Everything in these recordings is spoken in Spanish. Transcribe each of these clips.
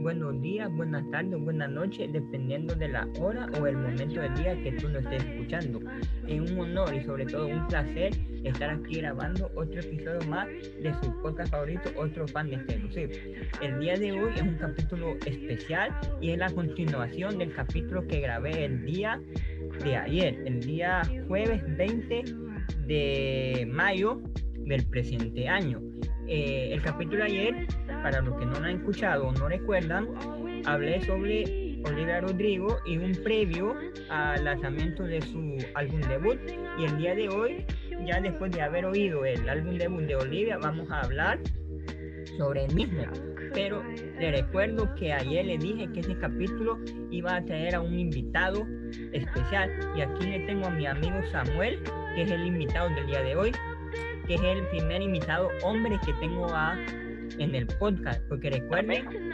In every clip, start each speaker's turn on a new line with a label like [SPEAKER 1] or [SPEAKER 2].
[SPEAKER 1] buenos días, buenas tardes, buenas noches, dependiendo de la hora o el momento del día que tú lo estés escuchando. Es un honor y sobre todo un placer estar aquí grabando otro episodio más de su podcast favorito, otro fan de este El día de hoy es un capítulo especial y es la continuación del capítulo que grabé el día de ayer, el día jueves 20 de mayo del presente año. Eh, el capítulo ayer para los que no lo han escuchado o no recuerdan, hablé sobre Olivia Rodrigo y un previo al lanzamiento de su álbum debut. Y el día de hoy, ya después de haber oído el álbum debut de Olivia, vamos a hablar sobre el mismo. Pero le recuerdo que ayer le dije que ese capítulo iba a traer a un invitado especial. Y aquí le tengo a mi amigo Samuel, que es el invitado del día de hoy, que es el primer invitado hombre que tengo a en el podcast, porque recuerden,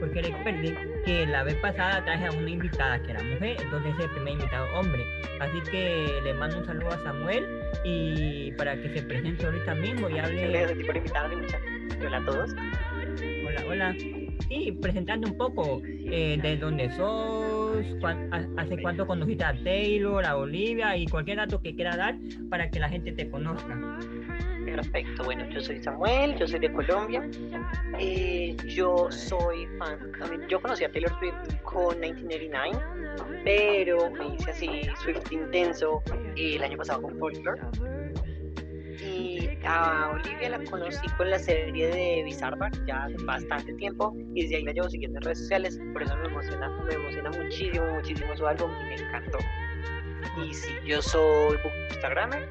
[SPEAKER 1] porque recuerden que la vez pasada traje a una invitada que era mujer, entonces es el primer invitado hombre. Así que le mando un saludo a Samuel y para que se presente ahorita mismo y hable.
[SPEAKER 2] Hola a todos.
[SPEAKER 1] Hola, hola. Sí, presentando un poco eh, de dónde sos, hace cuánto conociste a Taylor, a Olivia y cualquier dato que quiera dar para que la gente te conozca.
[SPEAKER 2] Perfecto, bueno, yo soy Samuel, yo soy de Colombia. Eh, yo soy fan, yo conocí a Taylor Swift con 1989, pero me hice así Swift intenso el año pasado con Folklore. A Olivia la conocí con la serie de Bizarra ya hace bastante tiempo y desde ahí la llevo siguiendo en redes sociales, por eso me emociona, me emociona muchísimo, muchísimo su álbum y me encantó. Y sí, yo soy Instagramer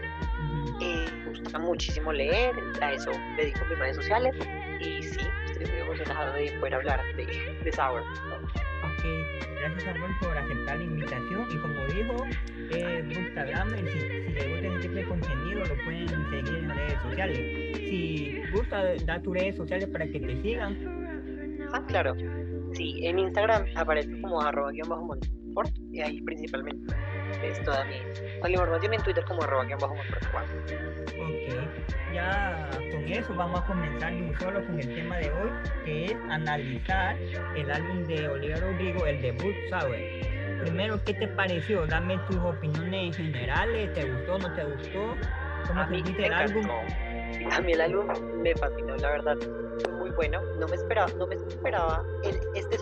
[SPEAKER 2] eh, me gusta muchísimo leer, a eso dedico mis redes sociales y sí, estoy muy emocionado de poder hablar de, de Sour.
[SPEAKER 1] Ok, gracias Samuel por aceptar la invitación y como dijo, eh, Instagram, si, si les gusta este tipo de contenido lo pueden seguir en redes sociales. Si gusta, da tus redes sociales para que te sigan.
[SPEAKER 2] Ah, claro. Sí, en Instagram aparece como arroba guion bajo y ahí principalmente es toda mi, toda la información en Twitter como arroba guion bajo
[SPEAKER 1] Ok, ya con eso vamos a comenzar de un solo con el tema de hoy, que es analizar el álbum de Olivia Rodrigo, el debut Sour. Primero, ¿qué te pareció? Dame tus opiniones generales, ¿te gustó, no te gustó? ¿Cómo sentiste el álbum?
[SPEAKER 2] A mí el álbum me fascinó, la verdad, muy bueno. No me esperaba, no me esperaba el, este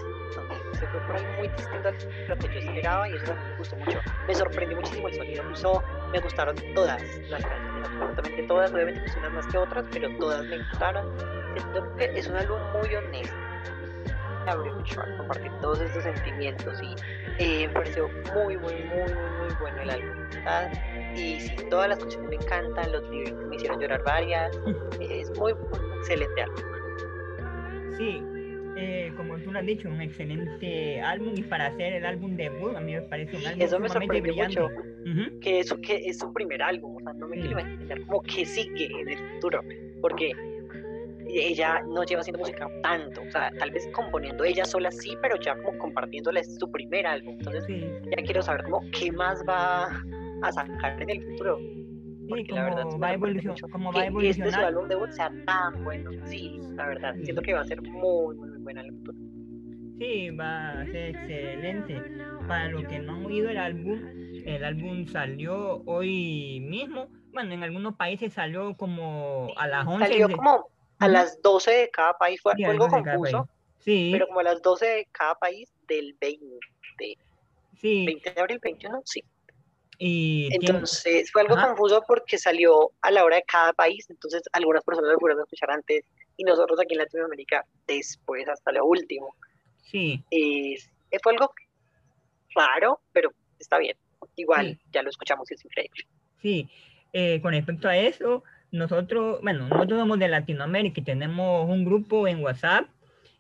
[SPEAKER 2] se fue por ahí muy distinto a lo que yo esperaba y eso me gustó mucho. Me sorprendió muchísimo el sonido que usó, me gustaron todas las canciones, absolutamente todas, obviamente pues unas más que otras, pero todas me gustaron. es un álbum muy honesto. Me abrió mucho a compartir todos estos sentimientos y eh, me pareció muy, muy, muy, muy, muy bueno el álbum. Y sí, todas las canciones me encantan, los lyrics me hicieron llorar varias. Es muy, muy excelente álbum.
[SPEAKER 1] Sí, eh, como tú lo has dicho, un excelente álbum y para hacer el álbum debut a mí me parece un álbum
[SPEAKER 2] Eso me sorprendió mucho, que, eso, que es su primer álbum, o sea, no me quiero imaginar como que sigue en el futuro, porque ella no lleva haciendo música tanto, o sea, tal vez componiendo ella sola sí, pero ya como compartiéndole su primer álbum, entonces ya quiero saber como qué más va a sacar en el futuro
[SPEAKER 1] sí, como la verdad va, a evolucionar, como va
[SPEAKER 2] evolucionar. Este su álbum debut sea tan bueno, sí, la verdad, siento que va a ser muy, muy buena el futuro.
[SPEAKER 1] Sí, va a ser excelente. Para los que no han oído el álbum, el álbum salió hoy mismo. Bueno, en algunos países salió como a las 11.
[SPEAKER 2] Salió como a las 12 de cada país, fue, algo confuso. Sí. Pero como a las 12 de cada país del 20. Sí. 20 de abril, 21, sí. Entonces fue algo confuso porque salió a la hora de cada país, entonces algunas personas lo pudieron escuchar antes y nosotros aquí en Latinoamérica después hasta lo último.
[SPEAKER 1] Sí.
[SPEAKER 2] Eh, fue algo raro, pero está bien. Igual, ya lo escuchamos y es increíble.
[SPEAKER 1] Sí, eh, con respecto a eso, nosotros, bueno, nosotros somos de Latinoamérica y tenemos un grupo en WhatsApp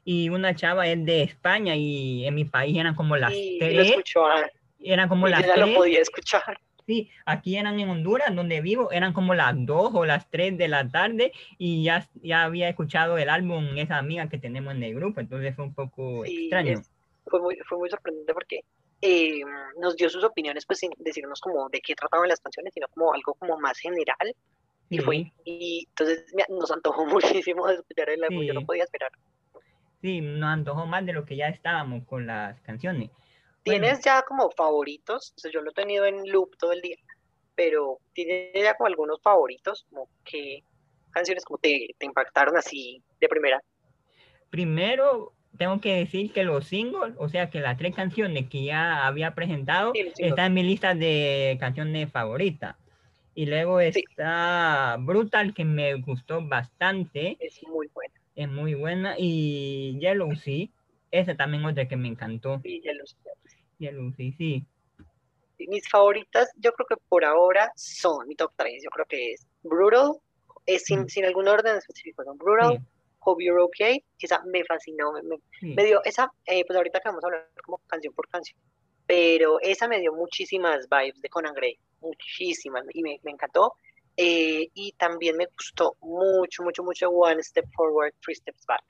[SPEAKER 1] y una chava es de España y en mi país eran como las
[SPEAKER 2] sí, tres. Lo escuchó,
[SPEAKER 1] eran como las
[SPEAKER 2] ya lo podía escuchar.
[SPEAKER 1] Sí, aquí eran en Honduras, donde vivo, eran como las 2 o las 3 de la tarde y ya, ya había escuchado el álbum esa amiga que tenemos en el grupo, entonces fue un poco extraño.
[SPEAKER 2] fue, muy, fue muy sorprendente porque eh, nos dio sus opiniones, pues sin decirnos como de qué trataban las canciones, sino como algo como más general. Y, fue, y entonces nos antojó muchísimo de escuchar el álbum, yo no podía esperar.
[SPEAKER 1] Sí, nos antojó más de lo que ya estábamos con las canciones.
[SPEAKER 2] ¿Tienes ya como favoritos? yo lo he tenido en loop todo el día, pero ¿tienes ya como algunos favoritos? Como que canciones como te, te impactaron así de primera?
[SPEAKER 1] Primero, tengo que decir que los singles, o sea que las tres canciones que ya había presentado, están en mi lista de canciones favoritas. Y luego está Brutal, que me gustó bastante.
[SPEAKER 2] Es muy buena.
[SPEAKER 1] Es muy buena. Y Yellow Sea, esa también otra que me encantó.
[SPEAKER 2] Sí, Yellow Sea.
[SPEAKER 1] Yellow Sea, sí.
[SPEAKER 2] Mis favoritas, yo creo que por ahora son mi top 3. Yo creo que es Brutal, es sin, mm. sin algún orden específico, son Brutal, Hope You're Okay, esa me fascinó, me, dio esa, eh, pues ahorita que vamos a hablar como canción por canción, pero esa me dio muchísimas vibes de Conan Gray, muchísimas, y me, me encantó. Eh, y también me gustó mucho, mucho, mucho One Step Forward, Three Steps Back.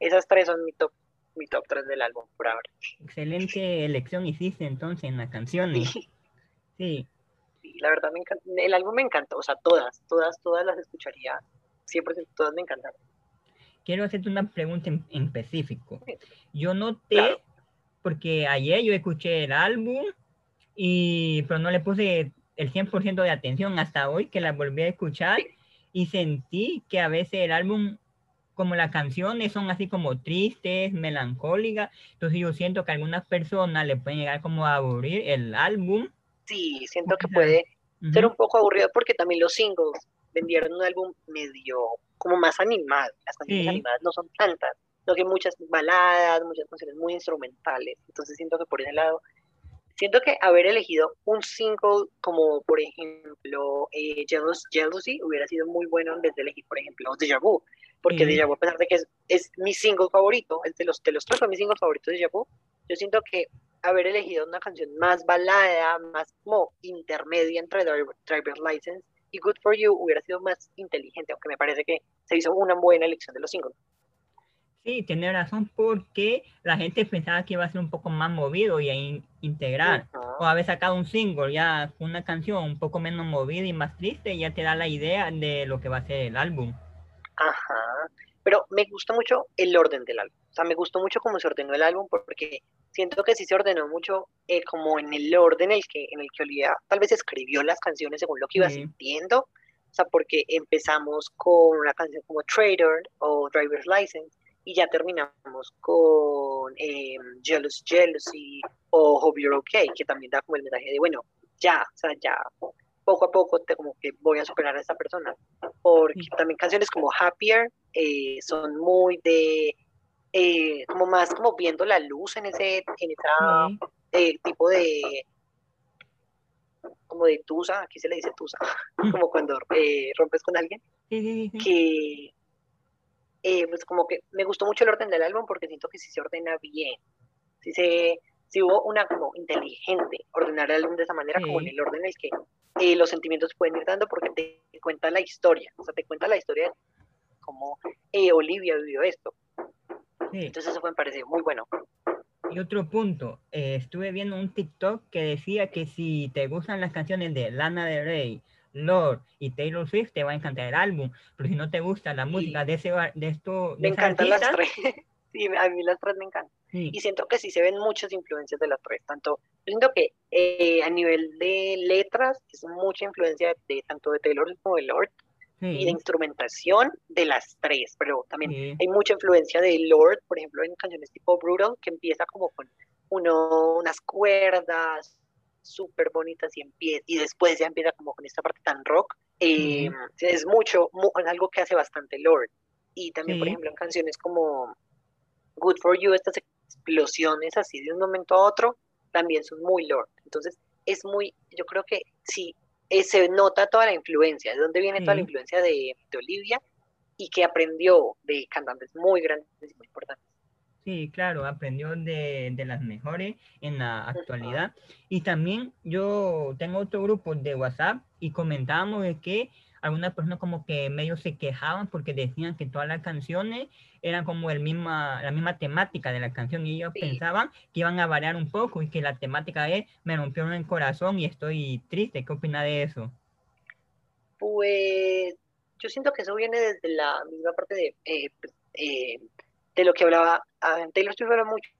[SPEAKER 2] Esas tres son mi top, mi top tres del álbum por ahora.
[SPEAKER 1] Excelente elección hiciste entonces en las canciones. Sí.
[SPEAKER 2] sí. la verdad me encanta, el álbum me encantó, o sea, todas, todas, todas las escucharía, 100% todas me encantaron
[SPEAKER 1] quiero hacerte una pregunta en, específico. Yo noté, porque ayer yo escuché el álbum, y, pero no le puse el 100% de atención hasta hoy que la volví a escuchar y sentí que a veces el álbum, como las canciones son así como tristes, melancólicas, entonces yo siento que a algunas personas le pueden llegar como a aburrir el álbum.
[SPEAKER 2] Sí, siento que puede ser un poco aburrido porque también los singles vendieron un álbum medio como más animado. Las canciones animadas no son tantas, no que muchas baladas, muchas canciones muy instrumentales. Entonces siento que por ese lado, siento que haber elegido un single como por ejemplo eh, Jealousy hubiera sido muy bueno en vez de elegir por ejemplo Deja Vu, porque Deja Vu a pesar de que es, mi single favorito, es de los, de los tres fue mi single favorito de Deja Vu, yo siento que haber elegido una canción más balada, más como intermedia entre Driver's License y Good for You hubiera sido más inteligente, aunque me parece que se hizo una buena elección de los singles.
[SPEAKER 1] Sí, tiene razón, porque la gente pensaba que iba a ser un poco más movido y a integrar. O haber sacado un single, ya una canción un poco menos movida y más triste, ya te da la idea de lo que va a ser el álbum.
[SPEAKER 2] Ajá. Pero me gustó mucho el orden del álbum. O sea, me gustó mucho cómo se ordenó el álbum porque siento que sí se ordenó mucho eh, como en el orden en el que, en el que Olivia tal vez escribió las canciones según lo que iba sintiendo. O sea, porque empezamos con una canción como Trader o Driver's License y ya terminamos con eh, Jealous Jealousy o Hope You're Okay, que también da como el mensaje de, bueno, ya, o sea, ya, poco a poco te, como que voy a superar a esta persona. Porque también canciones como Happier eh, son muy de eh, como más como viendo la luz en ese en esa eh, tipo de como de tusa, aquí se le dice tusa, como cuando eh, rompes con alguien, que pues como que me gustó mucho el orden del álbum porque siento que sí se ordena bien, sí se si hubo una como inteligente ordenar el álbum de esa manera, como en el orden en el que los sentimientos pueden ir dando porque te cuenta la historia, o sea, te cuenta la historia de cómo Olivia vivió esto. Entonces eso me pareció muy bueno.
[SPEAKER 1] Y otro punto, eh, estuve viendo un TikTok que decía que si te gustan las canciones de Lana Del Rey, Lord y Taylor Swift, te va a encantar el álbum. Pero si no te gusta la música de, ese, de esto...
[SPEAKER 2] me encantan las tres. sí, a mí las tres me encantan. Y siento que sí se ven muchas influencias de las tres. Tanto, siento que eh, a nivel de letras es mucha influencia de tanto de Taylor como de Lord y de instrumentación de las tres, pero también hay mucha influencia de Lord, por ejemplo, en canciones tipo Brutal, que empieza como con uno, unas cuerdas súper bonitas y, empieza, y después ya empieza como con esta parte tan rock. Eh, es mucho, algo que hace bastante Lord. Y también, por ejemplo, en canciones como Good for You, estas explosiones así de un momento a otro, también son muy Lord. Entonces, es muy, yo creo que sí, eh, se nota toda la influencia, de dónde viene toda la influencia de, Olivia y que aprendió de cantantes muy grandes y muy importantes.
[SPEAKER 1] Sí, claro, aprendió de, de, las mejores en la actualidad. Y también yo tengo otro grupo de WhatsApp y comentábamos de que algunas personas como que medio se quejaban porque decían que todas las canciones eran como el misma, la misma temática de la canción y ellos pensaban que iban a variar un poco y que la temática es me rompió el corazón y estoy triste. ¿Qué opina de eso?
[SPEAKER 2] Pues yo siento que eso viene desde la misma parte de eh, pues, eh, de lo que hablaba uh, Taylor Swift habla mucho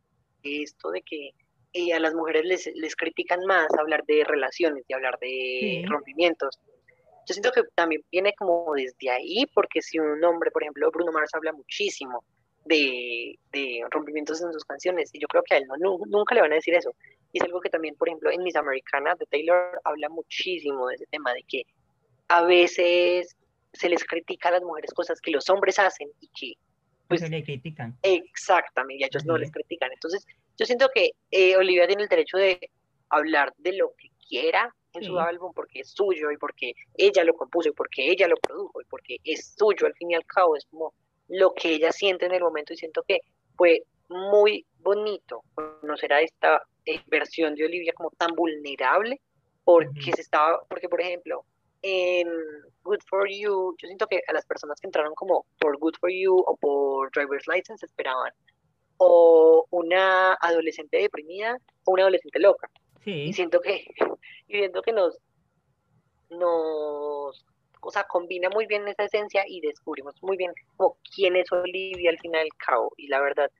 [SPEAKER 2] esto de que eh, a las mujeres les, les, critican más hablar de relaciones y hablar de rompimientos. Yo siento que también viene como desde ahí, porque si un hombre, por ejemplo, Bruno Mars habla muchísimo de, de rompimientos en sus canciones, y yo creo que a él no, nunca le van a decir eso. Y es algo que también, por ejemplo, en Miss Americana de Taylor habla muchísimo de ese tema, de que a veces se les critica a las mujeres cosas que los hombres hacen y que
[SPEAKER 1] pues le critican.
[SPEAKER 2] Exactamente, y a ellos no les critican. Entonces, yo siento que eh, Olivia tiene el derecho de hablar de lo que quiera en su álbum porque es suyo y porque ella lo compuso y porque ella lo produjo y porque es suyo al fin y al cabo, es como lo que ella siente en el momento y siento que fue muy bonito conocer a esta eh, versión de Olivia como tan vulnerable porque se estaba, porque por ejemplo, en Good for You, yo siento que a las personas que entraron como por Good for You o por Driver's License esperaban o una adolescente deprimida o una adolescente loca. Y siento que, y siento que nos, nos, o sea, combina muy bien esa esencia y descubrimos muy bien como quién es Olivia al final del cabo. Y la verdad,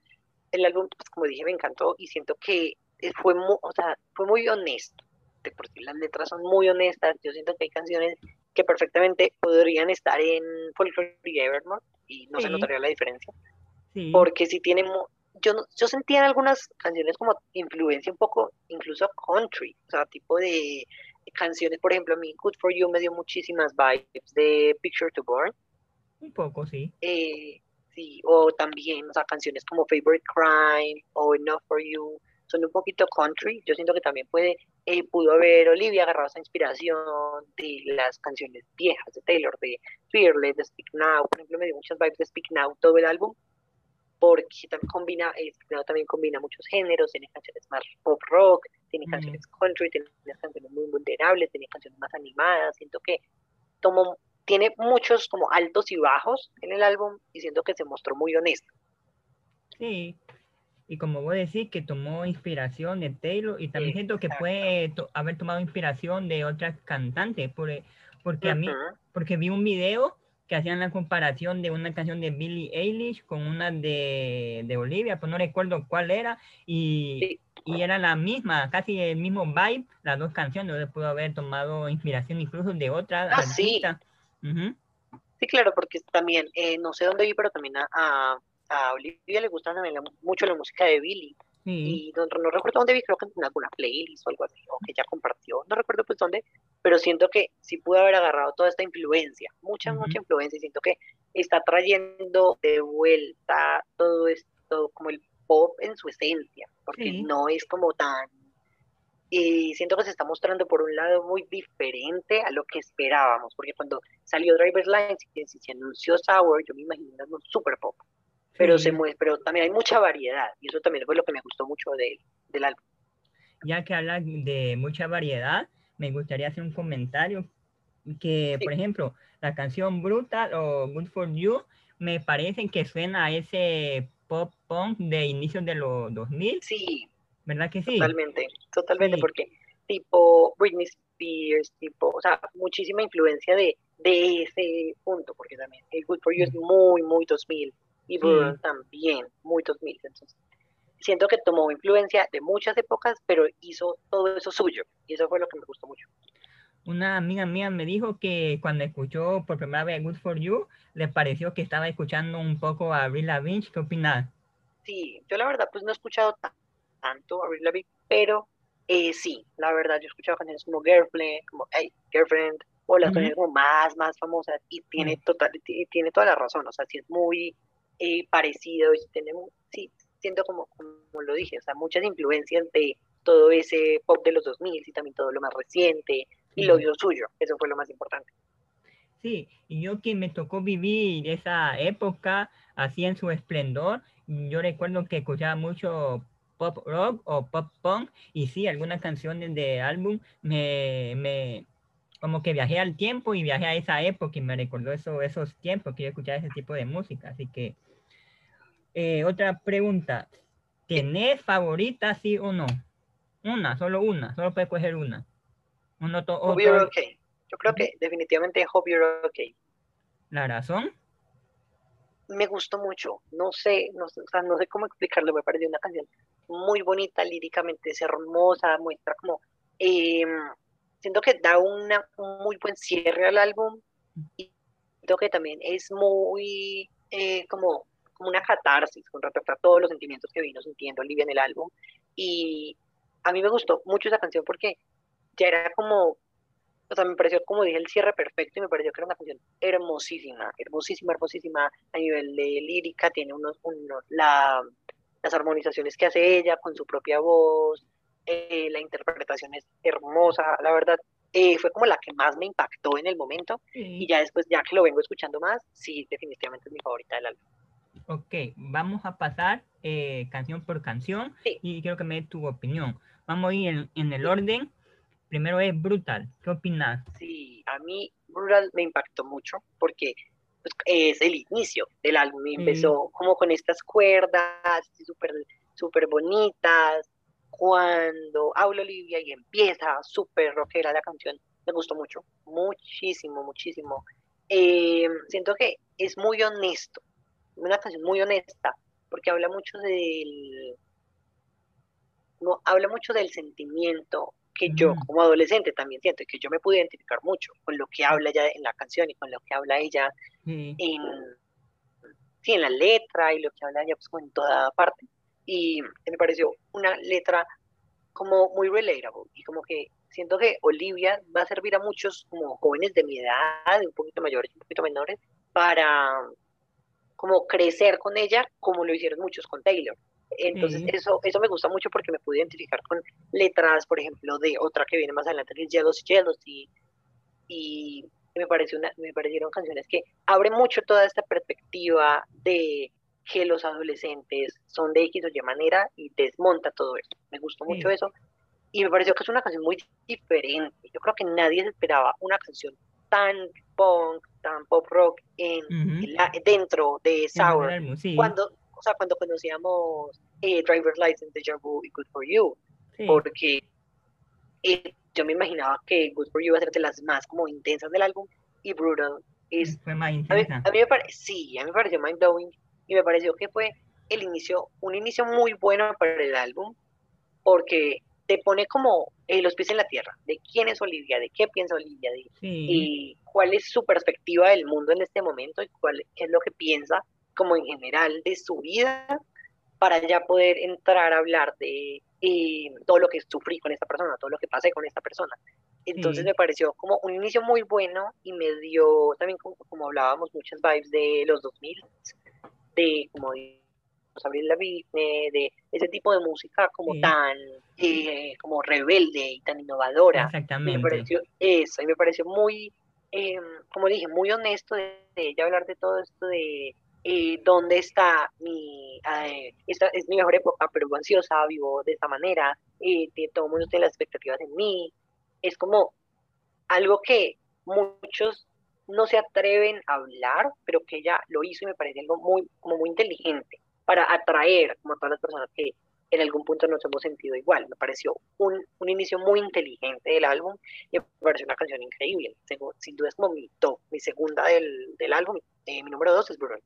[SPEAKER 2] el álbum, pues como dije, me encantó y siento que fue muy, o sea, fue muy honesto. De por sí las letras son muy honestas. Yo siento que hay canciones que perfectamente podrían estar en Folklore y Evermore y no se notaría la diferencia. Porque si tiene yo, yo sentía en algunas canciones como influencia un poco, incluso country, o sea, tipo de canciones, por ejemplo, a mí Good For You me dio muchísimas vibes de Picture to Born.
[SPEAKER 1] Un poco, sí.
[SPEAKER 2] Eh, sí, o también, o sea, canciones como Favorite Crime o Enough For You, son un poquito country. Yo siento que también puede, eh, pudo haber Olivia agarrado esa inspiración de las canciones viejas de Taylor, de Fearless, de Speak Now. Por ejemplo, me dio muchas vibes de Speak Now todo el álbum porque también combina, eh, también combina muchos géneros, tiene canciones más pop rock, tiene canciones country, tiene canciones muy vulnerables, tiene canciones más animadas, siento que tomó, tiene muchos como altos y bajos en el álbum y siento que se mostró muy honesto.
[SPEAKER 1] Sí, y como vos decís que tomó inspiración de Taylor y también siento que puede haber tomado inspiración de otras cantantes, porque, porque a mí, porque vi un video que hacían la comparación de una canción de Billie Eilish con una de, de Olivia, pues no recuerdo cuál era, y, y, era la misma, casi el mismo vibe, las dos canciones, donde pudo haber tomado inspiración incluso de otras
[SPEAKER 2] ah, Sí. sí, claro, porque también, eh, no sé dónde vi, pero también a, a, Olivia le gusta también mucho la música de Billie. Y no, no, recuerdo dónde vi, creo que en alguna playlist o algo así, o que ella compartió, no recuerdo pues dónde, pero siento que sí pudo haber agarrado toda esta influencia, mucha, mucha influencia, y siento que está trayendo de vuelta todo esto, como el pop en su esencia, porque no es como tan... Y siento que se está mostrando por un lado muy diferente a lo que esperábamos, porque cuando salió Driver's Lines y se anunció Sour, yo me imaginé algo super pop pero, se mueve, pero también hay mucha variedad y eso también fue lo que me gustó mucho de, del álbum.
[SPEAKER 1] Ya que habla de mucha variedad, me gustaría hacer un comentario que, por ejemplo, la canción Brutal o Good For You me parece que suena a ese pop punk de inicios de los 2000.
[SPEAKER 2] Sí.
[SPEAKER 1] ¿Verdad que sí?
[SPEAKER 2] Totalmente, totalmente, porque tipo Britney Spears, tipo, o sea, muchísima influencia de, de ese punto, porque también el Good For You es muy, muy 2000 y también, muy 2000. Entonces, siento que tomó influencia de muchas épocas, pero hizo todo eso suyo. Y eso fue lo que me gustó mucho.
[SPEAKER 1] Una amiga mía me dijo que cuando escuchó por primera vez Good For You, le pareció que estaba escuchando un poco a Avril Lavigne. ¿Qué opinas?
[SPEAKER 2] Sí, yo la verdad pues no he escuchado tanto a Avril Lavigne, pero eh, sí, la verdad yo he escuchado canciones como Girlfriend, como Hey, Girlfriend, o las canciones como más, más famosas, y tiene, total, tiene toda la razón, o sea, sí es muy eh, parecido y tenemos, sí, siento como, como lo dije, o sea, muchas influencias de todo ese pop de los 2000 y también todo lo más reciente y lo suyo, eso fue lo más importante.
[SPEAKER 1] Sí, y yo que me tocó vivir esa época así en su esplendor, yo recuerdo que escuchaba mucho pop rock o pop punk y sí, algunas canciones de álbum me, me, como que viajé al tiempo y viajé a esa época y me recordó eso, esos tiempos que yo escuchaba ese tipo de música, así que eh, otra pregunta. ¿Tenés favorita, sí o no? Una, solo una, solo puedes coger una.
[SPEAKER 2] Uno Hope you're okay. Yo creo que definitivamente Hope you're okay.
[SPEAKER 1] ¿La razón?
[SPEAKER 2] me gustó mucho, no sé, no, o sea, no sé cómo explicarlo, me pareció una canción muy bonita, líricamente es hermosa, muestra como, em, siento que da una, un muy buen cierre al álbum y siento que también es muy eh, como, como una catarsis con respecto a todos los sentimientos que vino sintiendo Olivia en el álbum. Y a mí me gustó mucho esa canción porque ya era como o sea, me pareció, como dije, el cierre perfecto y me pareció que era una canción hermosísima, hermosísima, hermosísima a nivel de lírica, tiene unos, unos la, las armonizaciones que hace ella con su propia voz, eh, la interpretación es hermosa, la verdad, eh, fue como la que más me impactó en el momento. Y ya después, ya que lo vengo escuchando más, sí, definitivamente es mi favorita del álbum.
[SPEAKER 1] Ok, vamos a pasar eh, canción por canción y quiero que me dé tu opinión. Vamos a ir en, en el orden Primero es Brutal. ¿Qué opinas?
[SPEAKER 2] Sí, a mí Brutal me impactó mucho porque pues, es el inicio del álbum. Y empezó como con estas cuerdas súper super bonitas. Cuando habla Olivia y empieza súper rockera la canción, me gustó mucho, muchísimo, muchísimo. Eh, siento que es muy honesto, una canción muy honesta, porque habla mucho del, no, habla mucho del sentimiento, que yo mm. como adolescente también siento que yo me pude identificar mucho con lo que habla ella en la canción y con lo que habla ella en, sí, en la letra y lo que habla ella pues, en toda parte. Y me pareció una letra como muy relatable y como que siento que Olivia va a servir a muchos como jóvenes de mi edad, un poquito mayores, un poquito menores, para como crecer con ella como lo hicieron muchos con Taylor. Entonces, eso, eso me gusta mucho porque me pude identificar con letras, por ejemplo, de otra que viene más adelante, que es Jealous Jealousy, y me, pareció una, me parecieron canciones que abren mucho toda esta perspectiva de que los adolescentes son de X o Y manera y desmonta todo eso. Me gustó mucho eso. Y me pareció que es una canción muy diferente. Yo creo que nadie se esperaba una canción tan punk, tan pop rock en, dentro de Sour. Cuando, o sea, cuando conocíamos eh, Driver's License, Deja Vu y Good For You, porque eh, yo me imaginaba que Good For You iba a ser de las más como intensas del álbum y Brutal. Es...
[SPEAKER 1] Fue más intensa.
[SPEAKER 2] A mí, me parece, sí, a mí me pareció mind blowing y me pareció que fue el inicio, un inicio muy bueno para el álbum, porque te pone como eh, los pies en la tierra, de quién es Olivia, de qué piensa Olivia, de, y cuál es su perspectiva del mundo en este momento y cuál qué es lo que piensa como en general de su vida para ya poder entrar a hablar de eh, todo lo que sufrí con esta persona, todo lo que pasé con esta persona. Entonces me pareció como un inicio muy bueno y me dio también, como, como hablábamos, muchas vibes de los 2000, de como de Abril Lavigne, de ese tipo de música como tan eh, como rebelde y tan innovadora.
[SPEAKER 1] Exactamente.
[SPEAKER 2] Me pareció eso, y me pareció muy, em, como dije, muy honesto de, de ella hablar de todo esto de eh, dónde está mi, eh, esta es mi mejor época, pero ansiosa, vivo de esta manera, eh, todo el mundo tiene las expectativas en mí. Es como algo que muchos no se atreven a hablar, pero que ella lo hizo y me parece algo muy, como muy inteligente para atraer como a todas las personas que en algún punto nos hemos sentido igual. Me pareció un, un inicio muy inteligente del álbum y me pareció una canción increíble. Sin duda es como mi top, mi segunda del, del álbum. mi número dos es Bruno.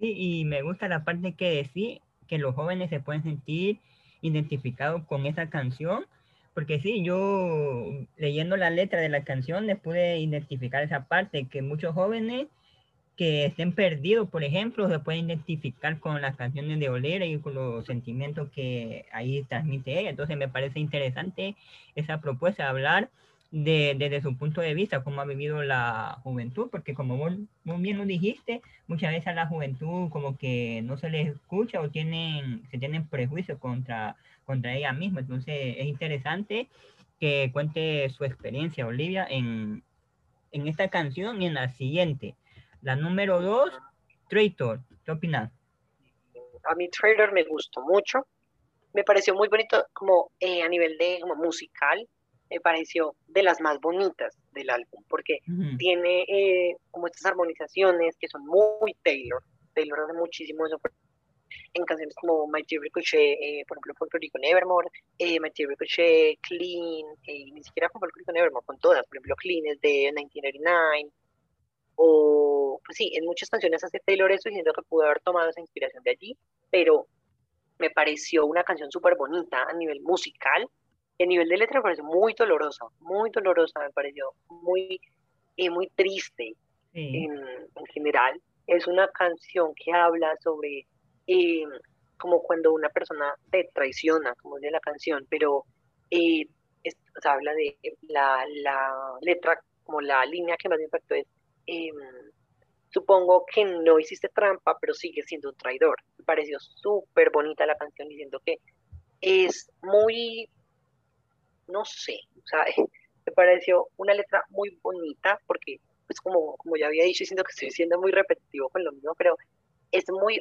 [SPEAKER 1] Sí, y me gusta la parte que decís que los jóvenes se pueden sentir identificados con esa canción, porque sí, yo leyendo la letra de la canción le pude identificar esa parte, que muchos jóvenes que estén perdidos, por ejemplo, se pueden identificar con las canciones de Olera y con los sentimientos que ahí transmite ella. Entonces me parece interesante esa propuesta hablar de, desde su punto de vista, cómo ha vivido la juventud, porque como vos, bien lo dijiste, muchas veces a la juventud como que no se les escucha o tienen, se tienen prejuicios contra, contra ella misma. Entonces es interesante que cuente su experiencia, Olivia, en, en esta canción y en la siguiente. La número dos, Traitor. ¿Qué opinas?
[SPEAKER 2] A mí Traitor me gustó mucho. Me pareció muy bonito como eh, a nivel de como musical me pareció de las más bonitas del álbum, porque tiene eh, como estas armonizaciones que son muy Taylor. Taylor hace muchísimo eso en canciones como My Dear Ricochet, eh, por ejemplo, Puerto Rico Nevermore, eh, My Dear Ricochet, Clean, eh, ni siquiera con Puerto Rico Nevermore, con todas, por ejemplo, Clean es de 1989, o pues sí, en muchas canciones hace Taylor eso y siento que pudo haber tomado esa inspiración de allí, pero me pareció una canción súper bonita a nivel musical, y a nivel de letra me pareció muy dolorosa, muy dolorosa, me pareció muy, eh, muy triste en, en, general. Es una canción que habla sobre eh, como cuando una persona te traiciona, como dice la canción, pero eh, habla de la, la, letra, como la línea que más me impactó es, em, supongo que no hiciste trampa, pero sigue siendo un traidor. Me pareció súper bonita la canción diciendo que es muy, no sé, o sea, me pareció una letra muy bonita porque, pues como, como ya había dicho, siento que estoy siendo muy repetitivo con lo mismo, pero es muy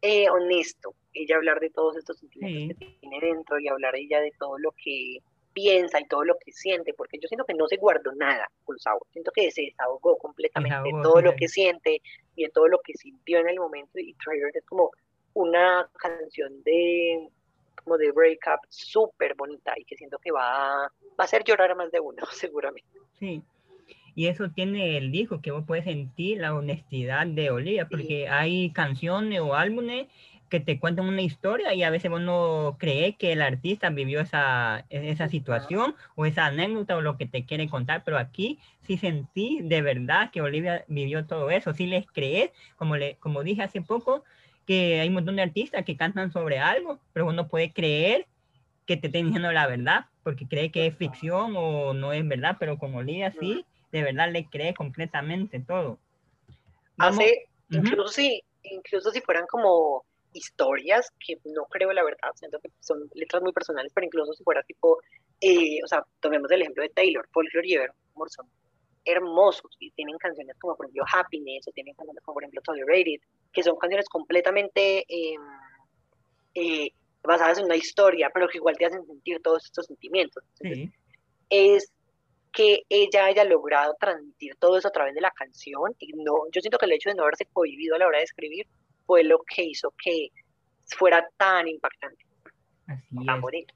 [SPEAKER 2] eh, honesto ella hablar de todos estos sentimientos que tiene dentro y hablar ella de todo lo que piensa y todo lo que siente, porque yo siento que no se guardó nada con Sauer, siento que se desahogó completamente de todo lo que siente y de todo lo que sintió en el momento y Trailer es como una canción de como de breakup súper bonita y que siento que va, va a hacer llorar a más de uno seguramente.
[SPEAKER 1] Sí, y eso tiene el disco, que vos puedes sentir la honestidad de Olivia, porque hay canciones o álbumes que te cuentan una historia y a veces vos no crees que el artista vivió esa, esa situación o esa anécdota o lo que te quiere contar, pero aquí sí sentí de verdad que Olivia vivió todo eso, sí les crees, como, le, como dije hace poco, que hay un montón de artistas que cantan sobre algo, pero uno puede creer que te estén diciendo la verdad, porque cree que es ficción o no es verdad, pero con Olivia sí, de verdad le cree completamente todo.
[SPEAKER 2] Hace, incluso, si, incluso si fueran como historias, que no creo la verdad, siento que son letras muy personales, pero incluso si fuera tipo, eh, o sea, tomemos el ejemplo de Taylor, Folklore y Evermore son hermosos y tienen canciones como por ejemplo Happiness o tienen canciones como por ejemplo Tolerated, que son canciones completamente em, eh, basadas en una historia, pero que igual te hacen sentir todos estos sentimientos. Es que ella haya logrado transmitir todo eso a través de la canción. Y no, yo siento que el hecho de no haberse cohibido a la hora de escribir fue lo que hizo que fuera tan impactante.
[SPEAKER 1] Así es.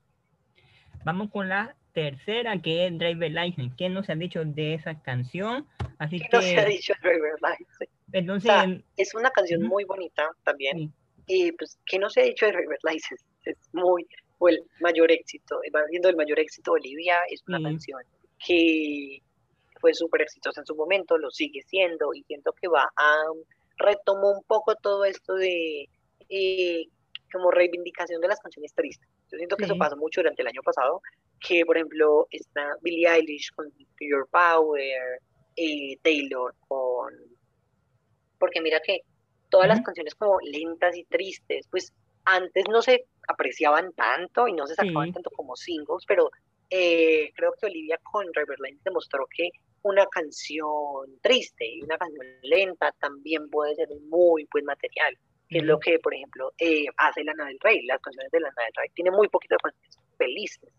[SPEAKER 1] Vamos con la tercera, que es Driver License. ¿Qué nos ha dicho de esa canción?
[SPEAKER 2] Así ¿Qué que... se ha dicho Driver License? Entonces, es una canción muy bonita también. Y pues, ¿qué no se ha dicho de Driver License? Es muy, fue el mayor éxito, va viendo el mayor éxito Olivia, es una canción que fue súper exitosa en su momento, lo sigue siendo y siento que va a retomó un poco todo esto de eh, como reivindicación de las canciones tristes. Yo siento que eso pasó mucho durante el año pasado, que por ejemplo está Billie Eilish con Your Power, eh, Taylor con... Porque mira que todas las canciones como lentas y tristes, pues antes no se apreciaban tanto y no se sacaban tanto como singles, pero eh, creo que Olivia con Riverline demostró que una canción triste y una canción lenta también puede ser un muy buen material, que es lo que, por ejemplo, eh, hace Lana del Rey. Las canciones de Lana del Rey tienen muy poquitas canciones felices,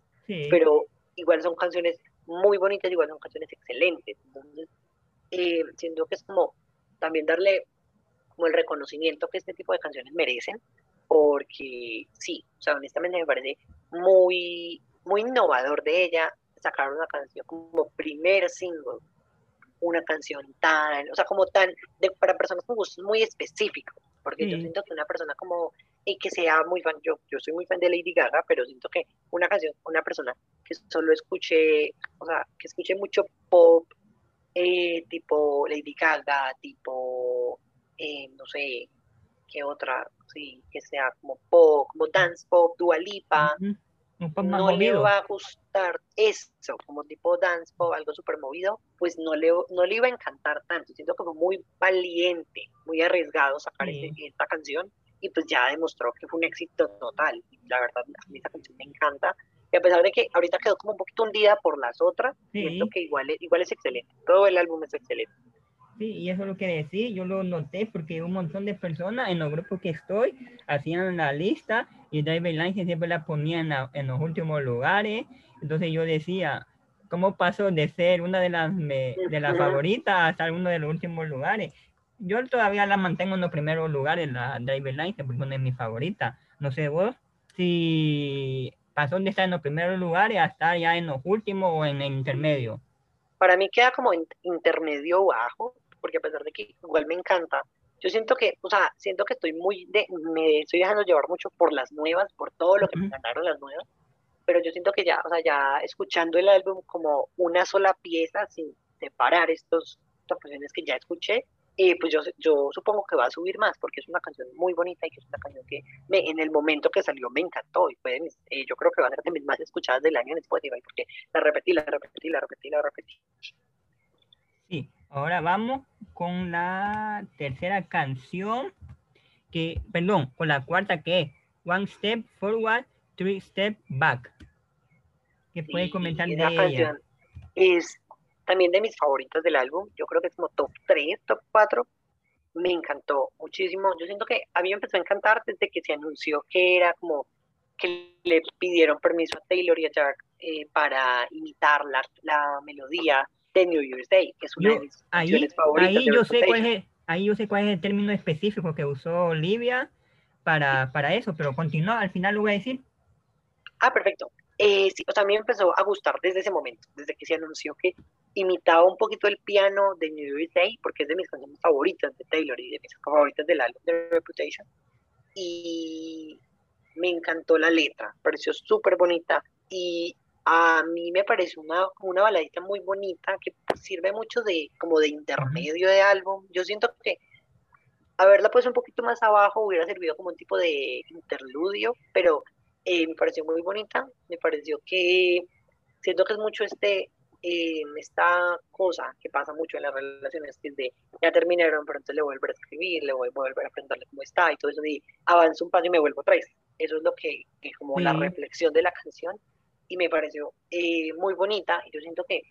[SPEAKER 2] pero igual son canciones muy bonitas, igual son canciones excelentes. Entonces, eh, siento que es como también darle como el reconocimiento que este tipo de canciones merecen, porque sí, o sea, honestamente me parece muy muy innovador de ella sacar una canción como primer single, una canción tan, o sea, como tan, de, para personas con gustos muy específicos, porque yo siento que una persona como, y que sea muy fan, yo, yo soy muy fan de Lady Gaga, pero siento que una canción, una persona que solo escuche, o sea, que escuche mucho pop, eh, tipo Lady Gaga, tipo, eh, no sé, qué otra, sí, que sea como pop, como dance pop, Dualipa, no le va a gustar eso, como tipo dance pop, algo súper movido, pues no le, no le iba a encantar tanto. Siento que fue muy valiente, muy arriesgado sacar este, esta canción y pues ya demostró que fue un éxito total. La verdad, a mí esa canción me encanta. Y a pesar de que ahorita quedó como un poquito hundida por las otras, siento que igual, igual es excelente. Todo el álbum es excelente.
[SPEAKER 1] Sí, y eso es lo que decir, yo lo noté porque un montón de personas en los grupos que estoy hacían la lista y David Lange siempre la ponían en, los últimos lugares. Entonces yo decía, ¿cómo pasó de ser una de las, de las favoritas hasta uno de los últimos lugares? Yo todavía la mantengo en los primeros lugares, la David Lange, porque una de mis favoritas. No sé vos si pasó de estar en los primeros lugares hasta estar ya en los últimos o en el intermedio.
[SPEAKER 2] Para mí queda como intermedio bajo, porque a pesar de que igual me encanta, yo siento que, o sea, siento que estoy muy, de, me estoy dejando llevar mucho por las nuevas, por todo lo que me ganaron las nuevas, pero yo siento que ya, o sea, ya escuchando el álbum como una sola pieza, sin separar estos, estas canciones que ya escuché, eh, pues yo, yo supongo que va a subir más, porque es una canción muy bonita y que es una canción que me, en el momento que salió me encantó, y pueden, eh, yo creo que va a ser de mis más escuchadas del año en Spotify, porque la repetí, la repetí, la repetí, la repetí.
[SPEAKER 1] Sí, ahora vamos con la tercera canción, que, perdón, con la cuarta que es One Step Forward, Three Step Back. ¿Qué puede comentar de ella?
[SPEAKER 2] Es también de mis favoritas del álbum, yo creo que es como top 3, top 4. Me encantó muchísimo. Yo siento que a mí me empezó a encantar desde que se anunció que era como que le pidieron permiso a Taylor y a Jack eh, para imitar la, la melodía de New Year's Day, que es una de mis
[SPEAKER 1] ahí,
[SPEAKER 2] favoritas.
[SPEAKER 1] Ahí yo, sé cuál es, ahí yo sé cuál es el término específico que usó Olivia para, para eso, pero continúa, al final lo voy a decir.
[SPEAKER 2] Ah, perfecto. Eh, sí, o sea, a mí me empezó a gustar desde ese momento, desde que se anunció que imitaba un poquito el piano de New Year's Day, porque es de mis canciones favoritas de Taylor y de mis favoritas del álbum de Reputation. Y me encantó la letra, pareció súper bonita y a mí me parece una, una baladita muy bonita que sirve mucho de como de intermedio de álbum. Yo siento que haberla puesto un poquito más abajo hubiera servido como un tipo de interludio, pero eh, me pareció muy bonita, me pareció que siento que es mucho este eh, esta cosa que pasa mucho en las relaciones, que es de ya terminaron, pero entonces le vuelvo a escribir, le voy a volver a preguntarle cómo está y todo eso, y avanzo un paso y me vuelvo vez. Eso es lo que, es como la reflexión de la canción y me pareció eh, muy bonita y yo siento que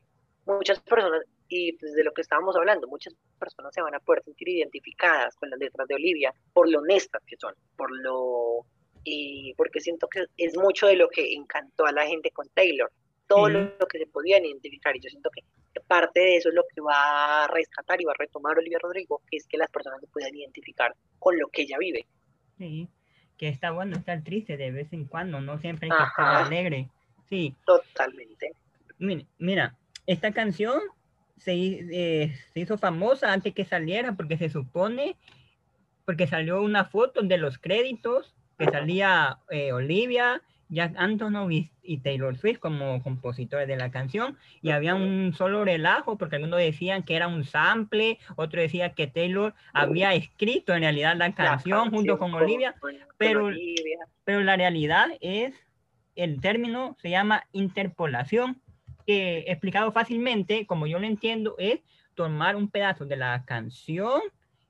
[SPEAKER 2] muchas personas, y pues de lo que estábamos hablando, muchas personas se van a poder sentir identificadas con las letras de Olivia por lo honestas que son, por lo y porque siento que es mucho de lo que encantó a la gente con Taylor, todo lo, que se podían identificar y yo siento que parte de eso es lo que va a rescatar y va a retomar Olivia Rodrigo, que es que las personas se puedan identificar con lo que ella vive.
[SPEAKER 1] Sí, que está bueno estar triste de vez en cuando, no siempre hay que estar alegre. Sí.
[SPEAKER 2] Totalmente.
[SPEAKER 1] Mira, esta canción se, eh, se hizo famosa antes que saliera porque se supone, porque salió una foto de los créditos que salía eh, Olivia, Jack Antonoff y, Taylor Swift como compositores de la canción y había un solo relajo porque algunos decían que era un sample, otro decía que Taylor había escrito en realidad la canción, junto con Olivia, pero, pero la realidad es, el término se llama interpolación, que explicado fácilmente, como yo lo entiendo, es tomar un pedazo de la canción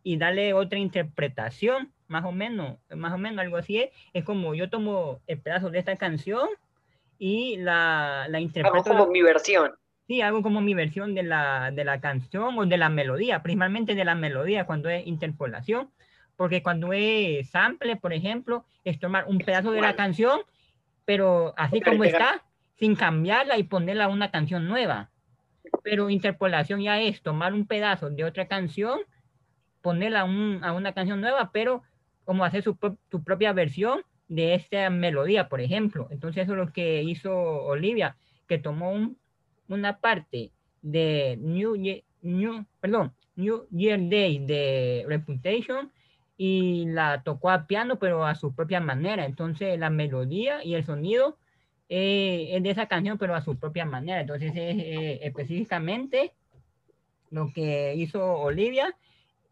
[SPEAKER 1] y darle otra interpretación más o menos, más o menos algo así es. Es como yo tomo el pedazo de esta canción y la, la interpreto.
[SPEAKER 2] Hago como mi versión.
[SPEAKER 1] Sí, hago como mi versión de la, de la canción o de la melodía, principalmente de la melodía cuando es interpolación, porque cuando es sample, por ejemplo, es tomar un pedazo de la canción, pero así como está, sin cambiarla y ponerla a una canción nueva. Pero interpolación ya es tomar un pedazo de otra canción, ponerla a, un, a una canción nueva, pero como hacer su, tu propia versión de esta melodía, por ejemplo. Entonces eso es lo que hizo Olivia, que tomó un, una parte de New, New, perdón, New Year Day de Reputation y la tocó a piano, pero a su propia manera. Entonces la melodía y el sonido eh, es de esa canción, pero a su propia manera. Entonces es eh, específicamente lo que hizo Olivia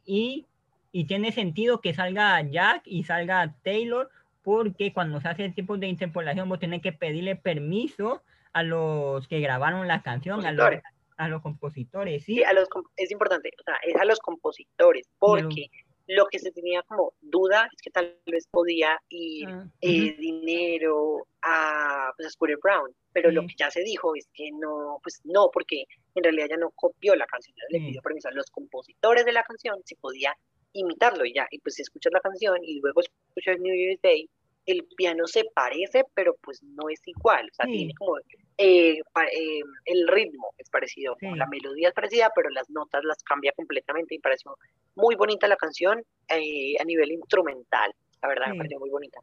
[SPEAKER 1] y y tiene sentido que salga Jack y salga Taylor, porque cuando se hace el tipo de interpolación vos tenés que pedirle permiso a los que grabaron la canción, a los, a los, compositores, ¿sí?
[SPEAKER 2] a los, es importante, o sea, es a los compositores, porque lo que se tenía como duda es que tal vez podía ir ah, eh, dinero a, pues, a Scooter Brown, pero lo que ya se dijo es que no, pues no, porque en realidad ya no copió la canción, le pidió permiso a los compositores de la canción si podía imitarlo y ya. Y pues si escuchas la canción y luego escuchas New Year's Day, el piano se parece, pero pues no es igual. O sea, tiene como eh, eh, el ritmo es parecido, la melodía es parecida, pero las notas las cambia completamente y pareció muy bonita la canción eh, a nivel instrumental. La verdad, me pareció muy bonita.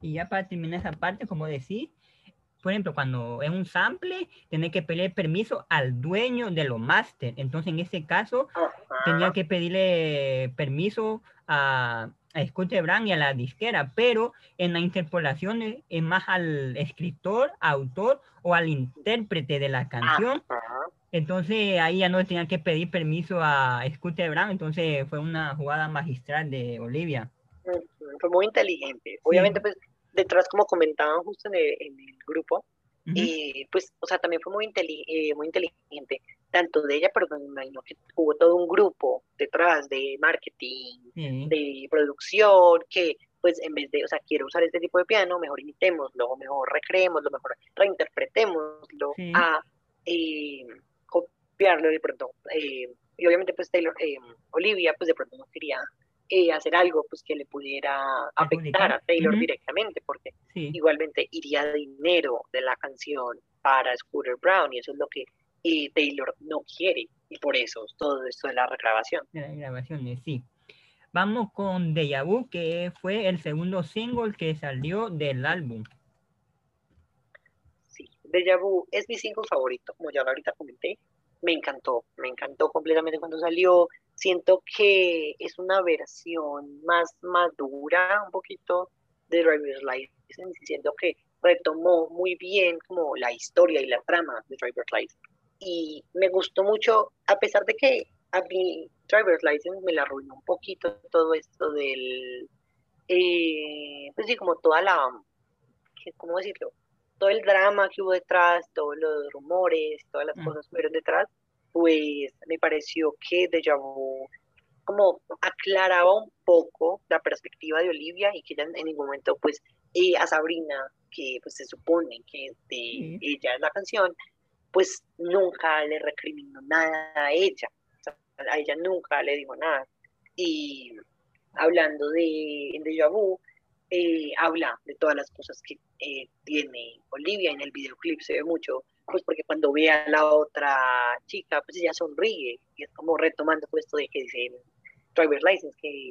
[SPEAKER 1] Y ya para terminar esa parte, como decís, por ejemplo, cuando es un sample, tiene que pedir permiso al dueño de los máster. Entonces, en ese caso, tenía que pedirle permiso a, a Scooter Brand y a la disquera, pero en la interpolación es, más al escritor, autor o al intérprete de la canción. Entonces ahí ya no tenía que pedir permiso a Scooter Brand, entonces fue una jugada magistral de Olivia.
[SPEAKER 2] Fue muy inteligente. Obviamente, pues detrás, como comentaban justo en el, grupo, y eh, pues, o sea, también fue muy, eh, muy inteligente, tanto de ella, pero me imagino que hubo todo un grupo detrás de marketing, de producción, que pues en vez de, o sea, quiero usar este tipo de piano, mejor imitémoslo, mejor recreémoslo, mejor reinterpretémoslo a eh, copiarlo de pronto. y obviamente pues Taylor, Olivia pues de pronto no quería eh, hacer algo pues que le pudiera afectar a Taylor directamente, porque igualmente iría dinero de la canción para Scooter Brown y eso es lo que eh, Taylor no quiere y por eso todo esto de la regrabación.
[SPEAKER 1] De la grabación, sí. Vamos con Deja Vu, que fue el segundo single que salió del álbum.
[SPEAKER 2] Sí, Deja Vu es mi single favorito, como ya ahorita comenté. Me encantó, me encantó completamente cuando salió siento que es una versión más madura, un poquito de Driver's License, siento que retomó muy bien como la historia y la trama de Driver's License. Y me gustó mucho, a pesar de que a mí Driver's License me la arruinó un poquito todo esto del, eh, pues sí, como toda la, ¿cómo decirlo? Todo el drama que hubo detrás, todos los rumores, todas las mm. cosas que hubieron detrás, pues me pareció que Deja Vu como aclaraba un poco la perspectiva de Olivia y que ella en ningún momento pues eh, a Sabrina que pues se supone que de ella es la canción pues nunca le recriminó nada a ella. A ella nunca le dijo nada. Y hablando de Vu eh, habla de todas las cosas que eh, tiene Olivia. En el videoclip se ve mucho pues porque cuando ve a la otra chica, pues ella sonríe y es como retomando esto de que dice driver's license, que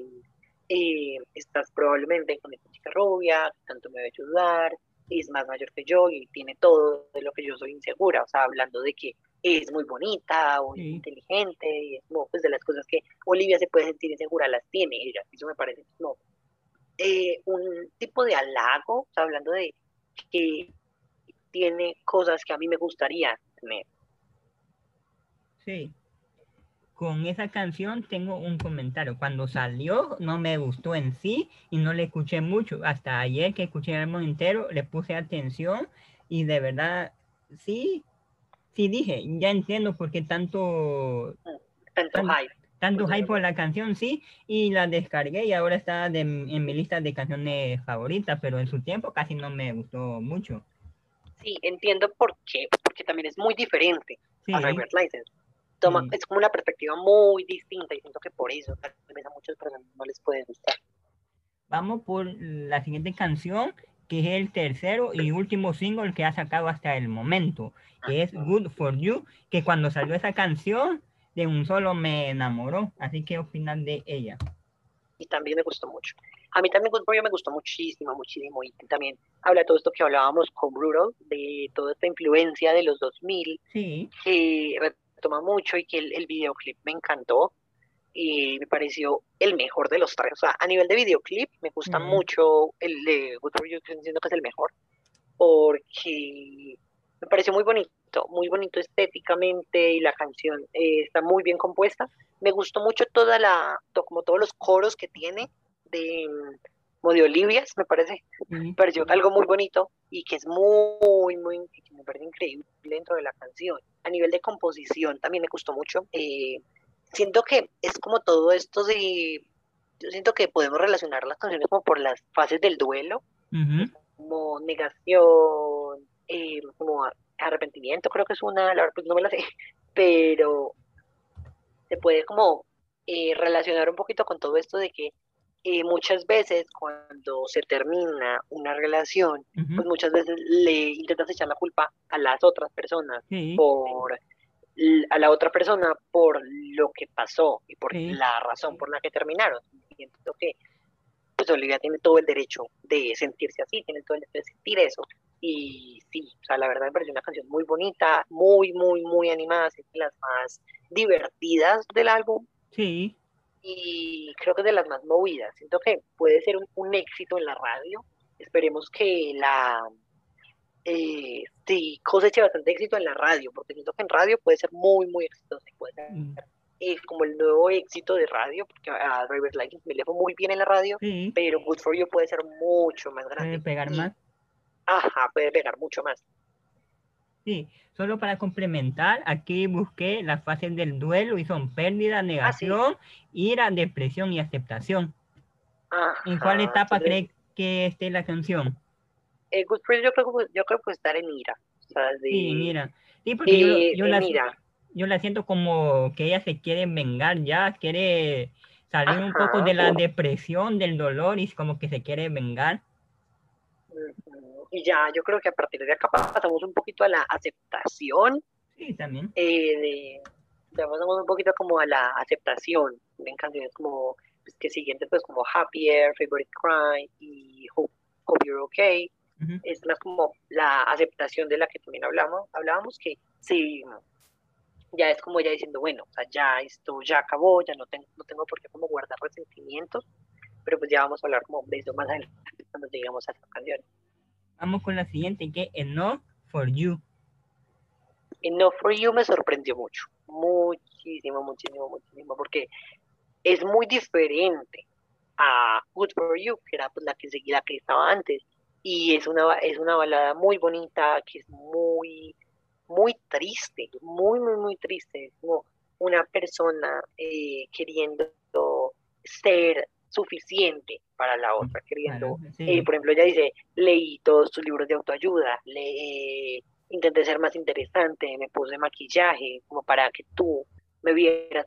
[SPEAKER 2] eh, estás probablemente con esta chica rubia, tanto me va a ayudar, es más mayor que yo y tiene todo de lo que yo soy insegura, o sea, hablando de que es muy bonita o inteligente y es como pues de las cosas que Olivia se puede sentir insegura, las tiene ella, eso me parece como eh, un tipo de halago, o sea, hablando de que tiene cosas que a mí me gustaría tener.
[SPEAKER 1] Sí. Con esa canción tengo un comentario. Cuando salió no me gustó en sí y no le escuché mucho. Hasta ayer que escuché el álbum entero le puse atención y de verdad sí, sí dije, ya entiendo por qué tanto...
[SPEAKER 2] Tanto hype.
[SPEAKER 1] Tanto hype por la canción, sí, y la descargué y ahora está en mi lista de canciones favoritas, pero en su tiempo casi no me gustó mucho.
[SPEAKER 2] Sí, entiendo por qué, porque también es muy diferente a Driver's License. Toma, Es como una perspectiva muy distinta y siento que por eso tal vez a muchas personas no les puede gustar.
[SPEAKER 1] Vamos por la siguiente canción, que es el tercero y último single que ha sacado hasta el momento, que es Good For You, que cuando salió esa canción, de un solo me enamoró. Así que opinan de ella.
[SPEAKER 2] Y también me gustó mucho. A mí también me gustó muchísimo, muchísimo. Y también habla de todo esto que hablábamos con Brutal, de toda esta influencia de los 2000,
[SPEAKER 1] sí.
[SPEAKER 2] que retoma mucho y que el, videoclip me encantó. Y me pareció el mejor de los tres. O sea, a nivel de videoclip, me gusta mucho el de Good For You, que que es el mejor, porque me pareció muy bonito, muy bonito estéticamente y la canción eh, está muy bien compuesta. Me gustó mucho toda la, como todos los coros que tiene, de, como de Olivias, me parece. Me pareció algo muy bonito y que es muy, muy, me parece increíble dentro de la canción. A nivel de composición también me gustó mucho. Eh, siento que es como todo esto de, yo siento que podemos relacionar las canciones como por las fases del duelo, como negación, eh, como arrepentimiento, creo que es una, la verdad pues no me la sé, pero se puede como eh, relacionar un poquito con todo esto de que y muchas veces cuando se termina una relación, pues muchas veces le intentas echar la culpa a las otras personas por a la otra persona por lo que pasó y por la razón por la que terminaron. Siento que pues Olivia tiene todo el derecho de sentirse así, tiene todo el derecho de sentir eso. Y sí, o sea, la verdad me pareció una canción muy bonita, muy, muy, muy animada, es de las más divertidas del álbum.
[SPEAKER 1] Sí.
[SPEAKER 2] Y creo que es de las más movidas. Siento que puede ser un, éxito en la radio. Esperemos que la eh, sí, coseche bastante éxito en la radio, porque siento que en radio puede ser muy, muy exitoso. Puede ser mm. eh, como el nuevo éxito de radio, porque a Driver's License me le fue muy bien en la radio, pero Good For You puede ser mucho más grande.
[SPEAKER 1] Puede pegar más.
[SPEAKER 2] Ajá, puede pegar mucho más.
[SPEAKER 1] Sí, solo para complementar, aquí busqué las fases del duelo y son pérdida, ah, negación, ira, depresión y aceptación. ¿En cuál etapa cree que esté la canción?
[SPEAKER 2] Eh, yo creo, yo creo que puede estar en ira.
[SPEAKER 1] Sí, mira. Sí, porque yo, la, yo la siento como que ella se quiere vengar ya, quiere salir un poco de la depresión, del dolor y como que se quiere vengar.
[SPEAKER 2] Y ya, yo creo que a partir de acá pasamos un poquito a la aceptación.
[SPEAKER 1] Sí, también.
[SPEAKER 2] Eh, pasamos un poquito como a la aceptación en canciones como pues, que siguiente pues como Happier, Favorite Cry y Hope, You're Okay. Es más como la aceptación de la que también hablamos, hablábamos que sí, ya es como ya diciendo, bueno, o sea, ya esto ya acabó, ya no tengo, no tengo por qué como guardar resentimientos, pero pues ya vamos a hablar como de eso más adelante cuando lleguemos a esta canción.
[SPEAKER 1] Vamos con la siguiente, que Enough for You.
[SPEAKER 2] Enough for You me sorprendió mucho, muchísimo, muchísimo, muchísimo, porque es muy diferente a Good for You, que era pues, la que la que estaba antes, y es una, es una balada muy bonita, que es muy, muy triste, muy, muy, muy triste, es como una persona eh, queriendo ser suficiente para la otra, queriendo, eh, por ejemplo, ella dice, leí todos tus libros de autoayuda, le, intenté ser más interesante, me puse maquillaje como para que tú me vieras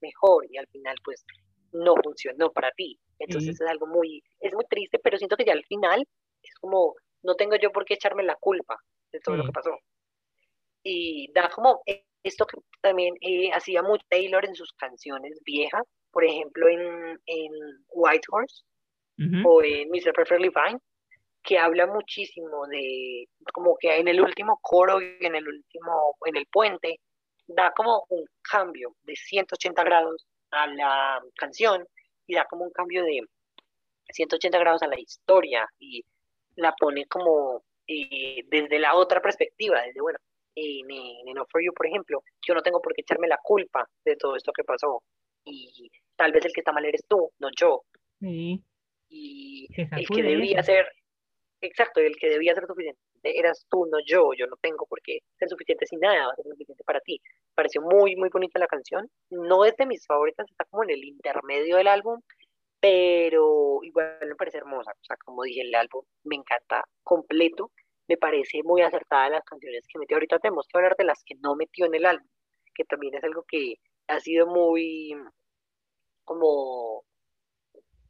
[SPEAKER 2] mejor y al final pues no funcionó para ti. Entonces es algo muy, es muy triste, pero siento que ya al final es como, no tengo yo por qué echarme la culpa de todo lo que pasó. Y da como esto que también eh, hacía mucho Taylor en sus canciones viejas, por ejemplo, en, en White Horse o en Mr. Perfectly Fine, que habla muchísimo de, como que en el último coro y en el último, en el puente, da como un cambio de 180 grados a la canción y da como un cambio de 180 grados a la historia y la pone como eh, desde la otra perspectiva, desde, bueno, en, en For You, por ejemplo, yo no tengo por qué echarme la culpa de todo esto que pasó y tal vez el que está mal eres tú, no yo.
[SPEAKER 1] Sí.
[SPEAKER 2] Y el que debía ser, exacto, el que debía ser suficiente eras tú, no yo, yo no tengo por qué ser suficiente sin nada, va a ser suficiente para ti. Pareció muy, muy bonita la canción, no es de mis favoritas, está como en el intermedio del álbum, pero igual me parece hermosa, o sea, como dije, el álbum me encanta completo, me parece muy acertada las canciones que metió, ahorita tenemos que hablar de las que no metió en el álbum, que también es algo que ha sido muy como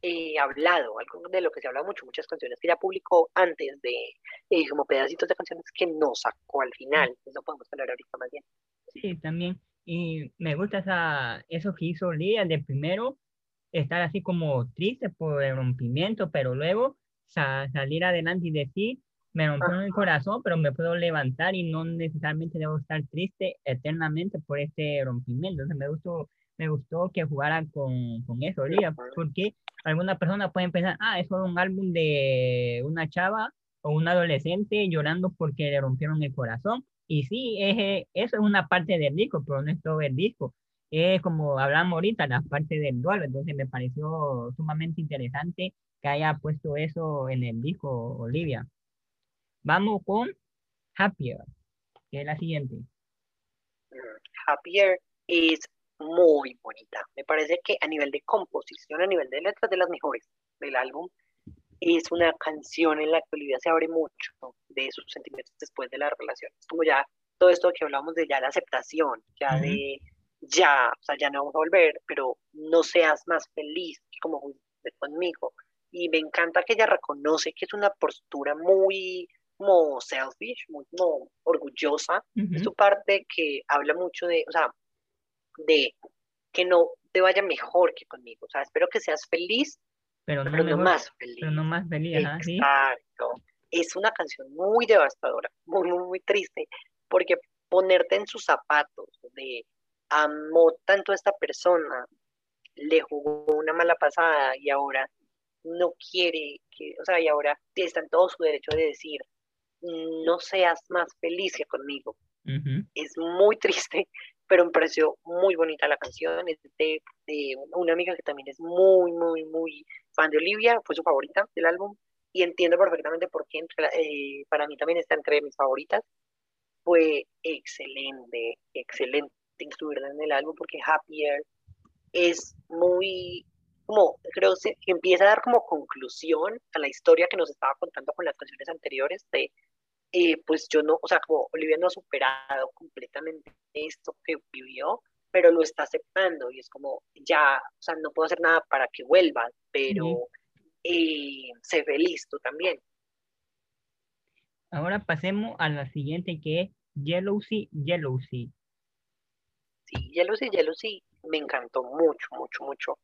[SPEAKER 2] eh, hablado, algo de lo que se habla mucho, muchas canciones que ya publicó antes de, eh, como pedacitos de canciones que no sacó al final, eso podemos hablar ahorita más bien.
[SPEAKER 1] Sí, también, y me gusta esa, eso que hizo Lía de primero, estar así como triste por el rompimiento, pero luego salir adelante y decir, me rompió el corazón, pero me puedo levantar y no necesariamente debo estar triste eternamente por este rompimiento. Entonces me gustó, me gustó que jugaran con, con eso, Lía, porque algunas personas pueden pensar, ah, es un álbum de una chava o un adolescente llorando porque le rompieron el corazón. Y sí, es, eso es una parte del disco, pero no es todo el disco. Es como hablamos ahorita, la parte del duelo. Entonces me pareció sumamente interesante que haya puesto eso en el disco, Olivia. Vamos con Happier, que es la siguiente.
[SPEAKER 2] Happier es muy bonita. Me parece que a nivel de composición, a nivel de letras, de las mejores del álbum. Es una canción en la que Olivia se abre mucho de sus sentimientos después de la relación. Es como ya todo esto que hablamos de ya la aceptación, ya de ya, o sea, ya no vamos a volver, pero no seas más feliz como conmigo. Y me encanta que ella reconoce que es una postura muy como selfish, muy como orgullosa de su parte, que habla mucho de, o sea, de que no te vaya mejor que conmigo. O sea, espero que seas feliz, pero no, más feliz.
[SPEAKER 1] Pero no más feliz,
[SPEAKER 2] Exacto. es una canción muy devastadora, muy, muy, muy triste, porque ponerte en sus zapatos de amó tanto a esta persona, le jugó una mala pasada y ahora no quiere que, o sea, y ahora está en todo su derecho de decir, no seas más feliz que conmigo. Es muy triste, pero me pareció muy bonita la canción. Es de, una amiga que también es muy, muy, muy fan de Olivia, fue su favorita del álbum, y entiendo perfectamente por qué eh, para mí también está entre mis favoritas. Fue excelente, excelente incluirla en el álbum porque Happier es muy, como, creo que empieza a dar como conclusión a la historia que nos estaba contando con las canciones anteriores de, eh, pues yo no, o sea, como Olivia no ha superado completamente esto que vivió, pero lo está aceptando y es como, ya, o sea, no puedo hacer nada para que vuelva, pero eh, sé feliz tú también.
[SPEAKER 1] Ahora pasemos a la siguiente que es Jealousy, Jealousy.
[SPEAKER 2] Sí, Jealousy, Jealousy me encantó mucho, mucho, mucho,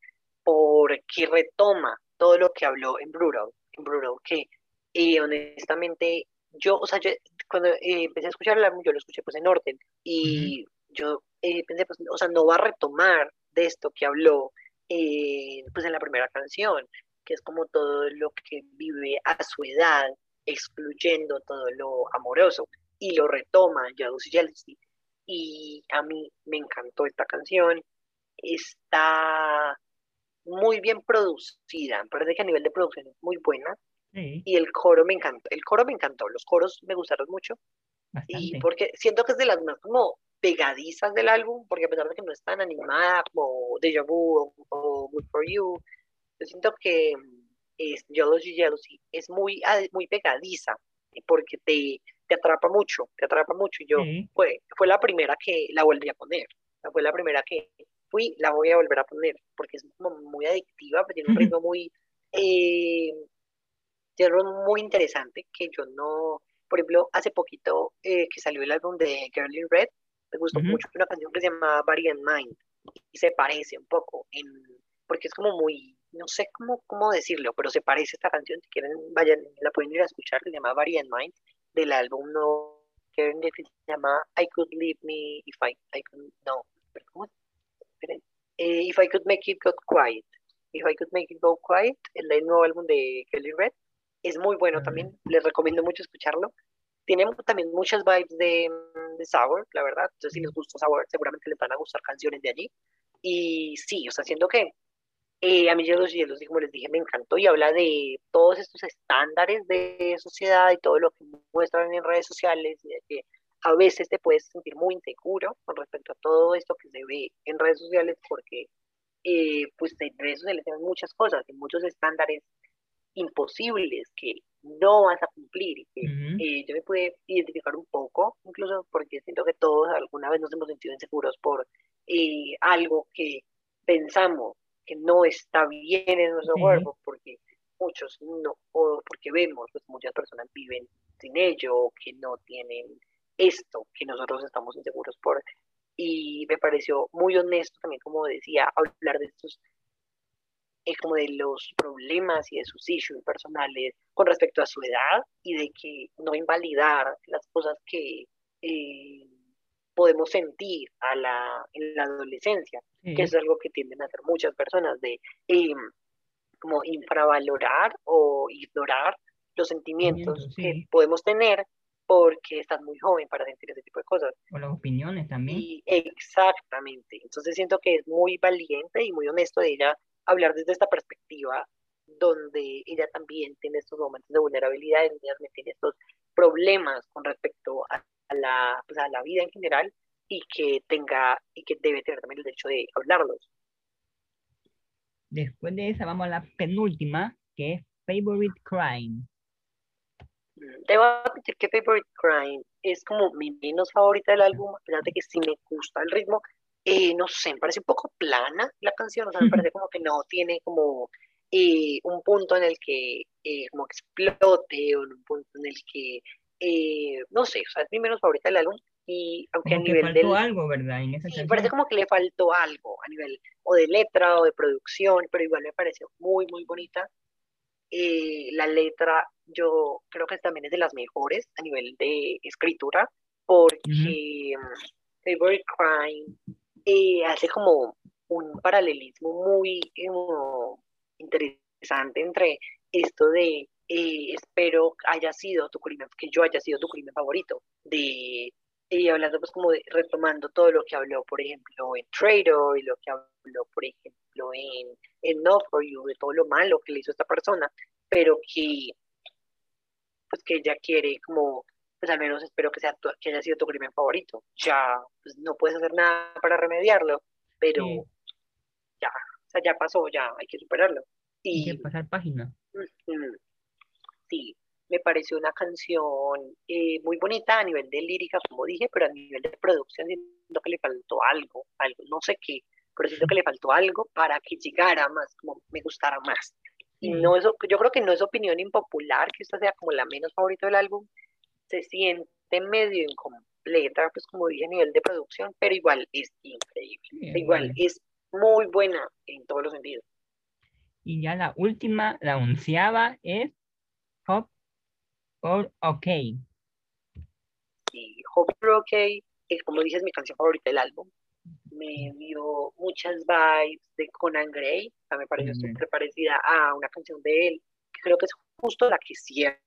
[SPEAKER 2] porque retoma todo lo que habló en Brutal, en Brutal, que eh, honestamente yo, o sea, yo, cuando eh, empecé a escuchar yo lo escuché pues en orden, y yo eh, pensé, pues, o sea, no va a retomar de esto que habló pues en la primera canción, que es como todo lo que vive a su edad, excluyendo todo lo amoroso, y lo retoma Jealousy, Jealousy, y a mí me encantó esta canción. Está muy bien producida, parece que a nivel de producción es muy buena. Y el coro me encantó, el coro me encantó, los coros me gustaron mucho. Y porque siento que es de las más como pegadizas del álbum, porque a pesar de que no es tan animada como Deja Vu o, Good For You, yo siento que es Jealousy Jealousy es muy, muy pegadiza, porque te, te atrapa mucho, te atrapa mucho. Y yo fue, fue la primera que la volví a poner, fue la primera que fui, la voy a volver a poner, porque es como muy adictiva, pues tiene un ritmo muy, eh, ritmo muy interesante que yo no, por ejemplo, hace poquito eh, que salió el álbum de Girl in Red, me gustó mucho una canción que se llama Body and Mind, y se parece un poco, en, porque es como muy, no sé cómo, cómo decirlo, pero se parece esta canción, si quieren, vayan, la pueden ir a escuchar, se llama Body and Mind, del álbum no que se llama I Could Leave Me If I, I Could, no, ¿cómo? Eh, if I Could Make It Go Quiet. If I Could Make It Go Quiet, el, nuevo álbum de Kelly Red, es muy bueno también, les recomiendo mucho escucharlo. Tiene también muchas vibes de, de Sour, la verdad, entonces si les gusta Sour, seguramente les van a gustar canciones de allí. Y sí, o sea, siento que eh, a mí Hielos y Hielos, como les dije, me encantó y habla de todos estos estándares de sociedad y todo lo que muestran en redes sociales y de que a veces te puedes sentir muy inseguro con respecto a todo esto que se ve en redes sociales porque eh, pues en redes sociales hay muchas cosas, hay muchos estándares imposibles que no vas a cumplir y que eh, yo me pude identificar un poco, incluso porque siento que todos alguna vez nos hemos sentido inseguros por algo que pensamos que no está bien en nuestro cuerpo, porque muchos no, o porque vemos, pues muchas personas viven sin ello, o que no tienen esto, que nosotros estamos inseguros por. Y me pareció muy honesto también, como decía, hablar de estos, eh, como de los problemas y de sus issues personales con respecto a su edad y de que no invalidar las cosas que eh, podemos sentir a la, en la adolescencia, que es algo que tienden a hacer muchas personas, de em, como infravalorar o ignorar los sentimientos que podemos tener porque estás muy joven para sentir ese tipo de cosas.
[SPEAKER 1] O las opiniones también.
[SPEAKER 2] Y exactamente. Entonces siento que es muy valiente y muy honesto de ella hablar desde esta perspectiva donde ella también tiene estos momentos de vulnerabilidad, donde ella tiene estos problemas con respecto a la, pues, a la vida en general y que tenga y que debe tener también el derecho de hablarlos.
[SPEAKER 1] Después de esa vamos a la penúltima, que es Favorite Crime.
[SPEAKER 2] Mm, debo admitir que Favorite Crime es como mi menos favorita del álbum, de que sí me gusta el ritmo. Eh, no sé, me parece un poco plana la canción, o sea, me parece como que no tiene como eh, un punto en el que eh, como explote o un punto en el que no sé, o sea, es mi menos favorita del álbum. Y aunque a nivel
[SPEAKER 1] faltó algo, ¿verdad?
[SPEAKER 2] sí, parece como que le faltó algo a nivel o de letra o de producción, pero igual me pareció muy, muy bonita. la letra yo creo que también es de las mejores a nivel de escritura, porque mm, Favorite Crime eh, hace como un paralelismo muy interesante entre esto de eh, espero haya sido tu crimen, que yo haya sido tu crimen favorito, de y hablando pues como de, retomando todo lo que habló, por ejemplo, en Trader y lo que habló, por ejemplo, en, en No For You, de todo lo malo que le hizo esta persona, pero que pues que ella quiere como pues al menos espero que sea que haya sido tu crimen favorito. Ya pues, no puedes hacer nada para remediarlo, pero ya, o sea, ya pasó, ya hay que superarlo.
[SPEAKER 1] Y hay que pasar página.
[SPEAKER 2] Sí, me pareció una canción eh, muy bonita a nivel de lírica, como dije, pero a nivel de producción siento que le faltó algo, algo, no sé qué, pero siento que le faltó algo para que llegara más, como me gustara más. Y no eso, yo creo que no es opinión impopular que esta sea como la menos favorita del álbum, se siente medio incompleta, pues como dije a nivel de producción, pero igual es increíble, igual es muy buena en todos los sentidos.
[SPEAKER 1] Y ya la última, la onceava es Hop or OK.
[SPEAKER 2] Sí, Hop or OK es como dices mi canción favorita del álbum. Me dio muchas vibes de Conan Gray, me pareció súper parecida a una canción de él, que creo que es justo la que cierra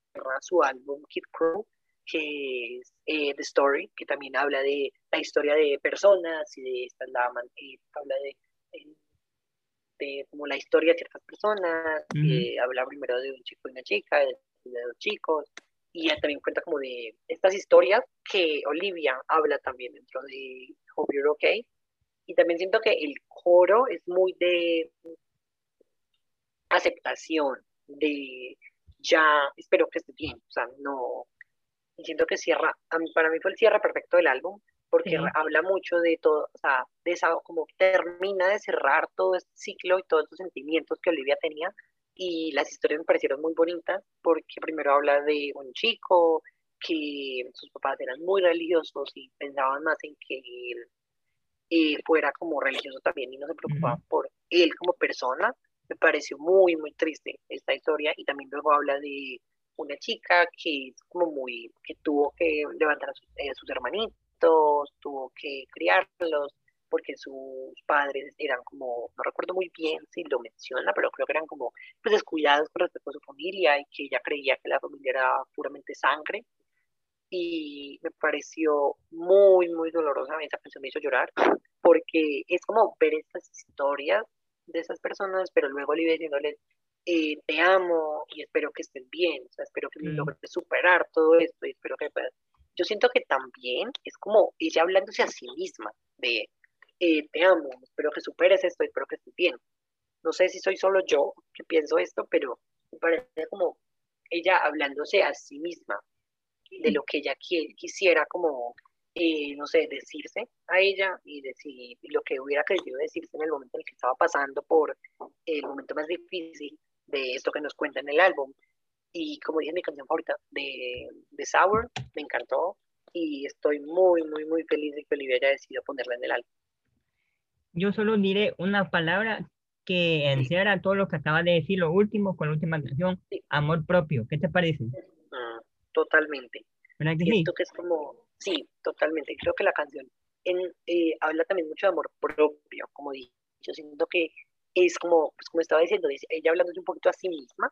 [SPEAKER 2] su álbum Kid Crew, que es eh, The Story, que también habla de la historia de personas y de esta la, eh, habla de, de, como la historia de ciertas personas, habla primero de un chico y una chica, de, dos chicos, y también cuenta como de estas historias que Olivia habla también dentro de Hope You're Okay. Y también siento que el coro es muy de aceptación, de ya espero que esté bien, o sea, no, siento que cierra, para mí fue el cierre perfecto del álbum, porque habla mucho de todo, o sea, de esa, como termina de cerrar todo este ciclo y todos estos sentimientos que Olivia tenía, y las historias me parecieron muy bonitas, porque primero habla de un chico que sus papás eran muy religiosos y pensaban más en que él eh, fuera como religioso también y no se preocupaba por él como persona, me pareció muy, muy triste esta historia, y también luego habla de una chica que es como muy, que tuvo que levantar a sus, eh, hermanitos, tuvo que criarlos, porque sus padres eran como, no recuerdo muy bien si lo menciona, pero creo que eran como pues descuidados con respecto a su familia y que ella creía que la familia era puramente sangre. Y me pareció muy, muy dolorosa, esa canción me hizo llorar, porque es como ver estas historias de esas personas, pero luego le diciéndoles, eh, te amo y espero que estés bien, o sea, espero que mm. logres superar todo esto y espero que puedas. Yo siento que también es como ella hablándose a sí misma de eh, te amo, espero que superes esto, espero que estés bien. No sé si soy solo yo que pienso esto, pero me parece como ella hablándose a sí misma de lo que ella quisiera como, eh, no sé, decirse a ella y decir lo que hubiera querido decirse en el momento en el que estaba pasando por el momento más difícil de esto que nos cuenta en el álbum. Y como dije, mi canción favorita de, de Sour me encantó y estoy muy, muy, muy feliz de que Olivia haya decidido ponerla en el álbum.
[SPEAKER 1] Yo solo diré una palabra que encierra todo lo que acaba de decir, lo último con la última canción, amor propio. ¿Qué te parece?
[SPEAKER 2] Mm, totalmente.
[SPEAKER 1] ¿Verdad que
[SPEAKER 2] Siento que es como, sí, totalmente. Creo que la canción en, eh, habla también mucho de amor propio, como dije. Yo siento que es como, pues como estaba diciendo, ella hablando un poquito a sí misma,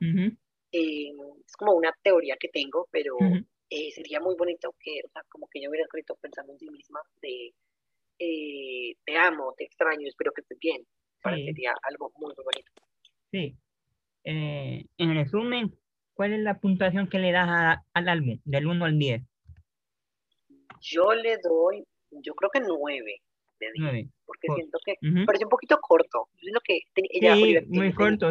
[SPEAKER 2] eh, es como una teoría que tengo, pero eh, sería muy bonito que, o sea, como que yo hubiera escrito pensando en sí misma de eh, te amo, te extraño, espero que estés bien. Para sería algo muy, muy bonito.
[SPEAKER 1] Sí. en resumen, ¿cuál es la puntuación que le das al álbum, del 1 al 10?
[SPEAKER 2] Yo le doy, yo creo que 9 porque siento que parece un poquito corto. Siento que ella
[SPEAKER 1] muy corto,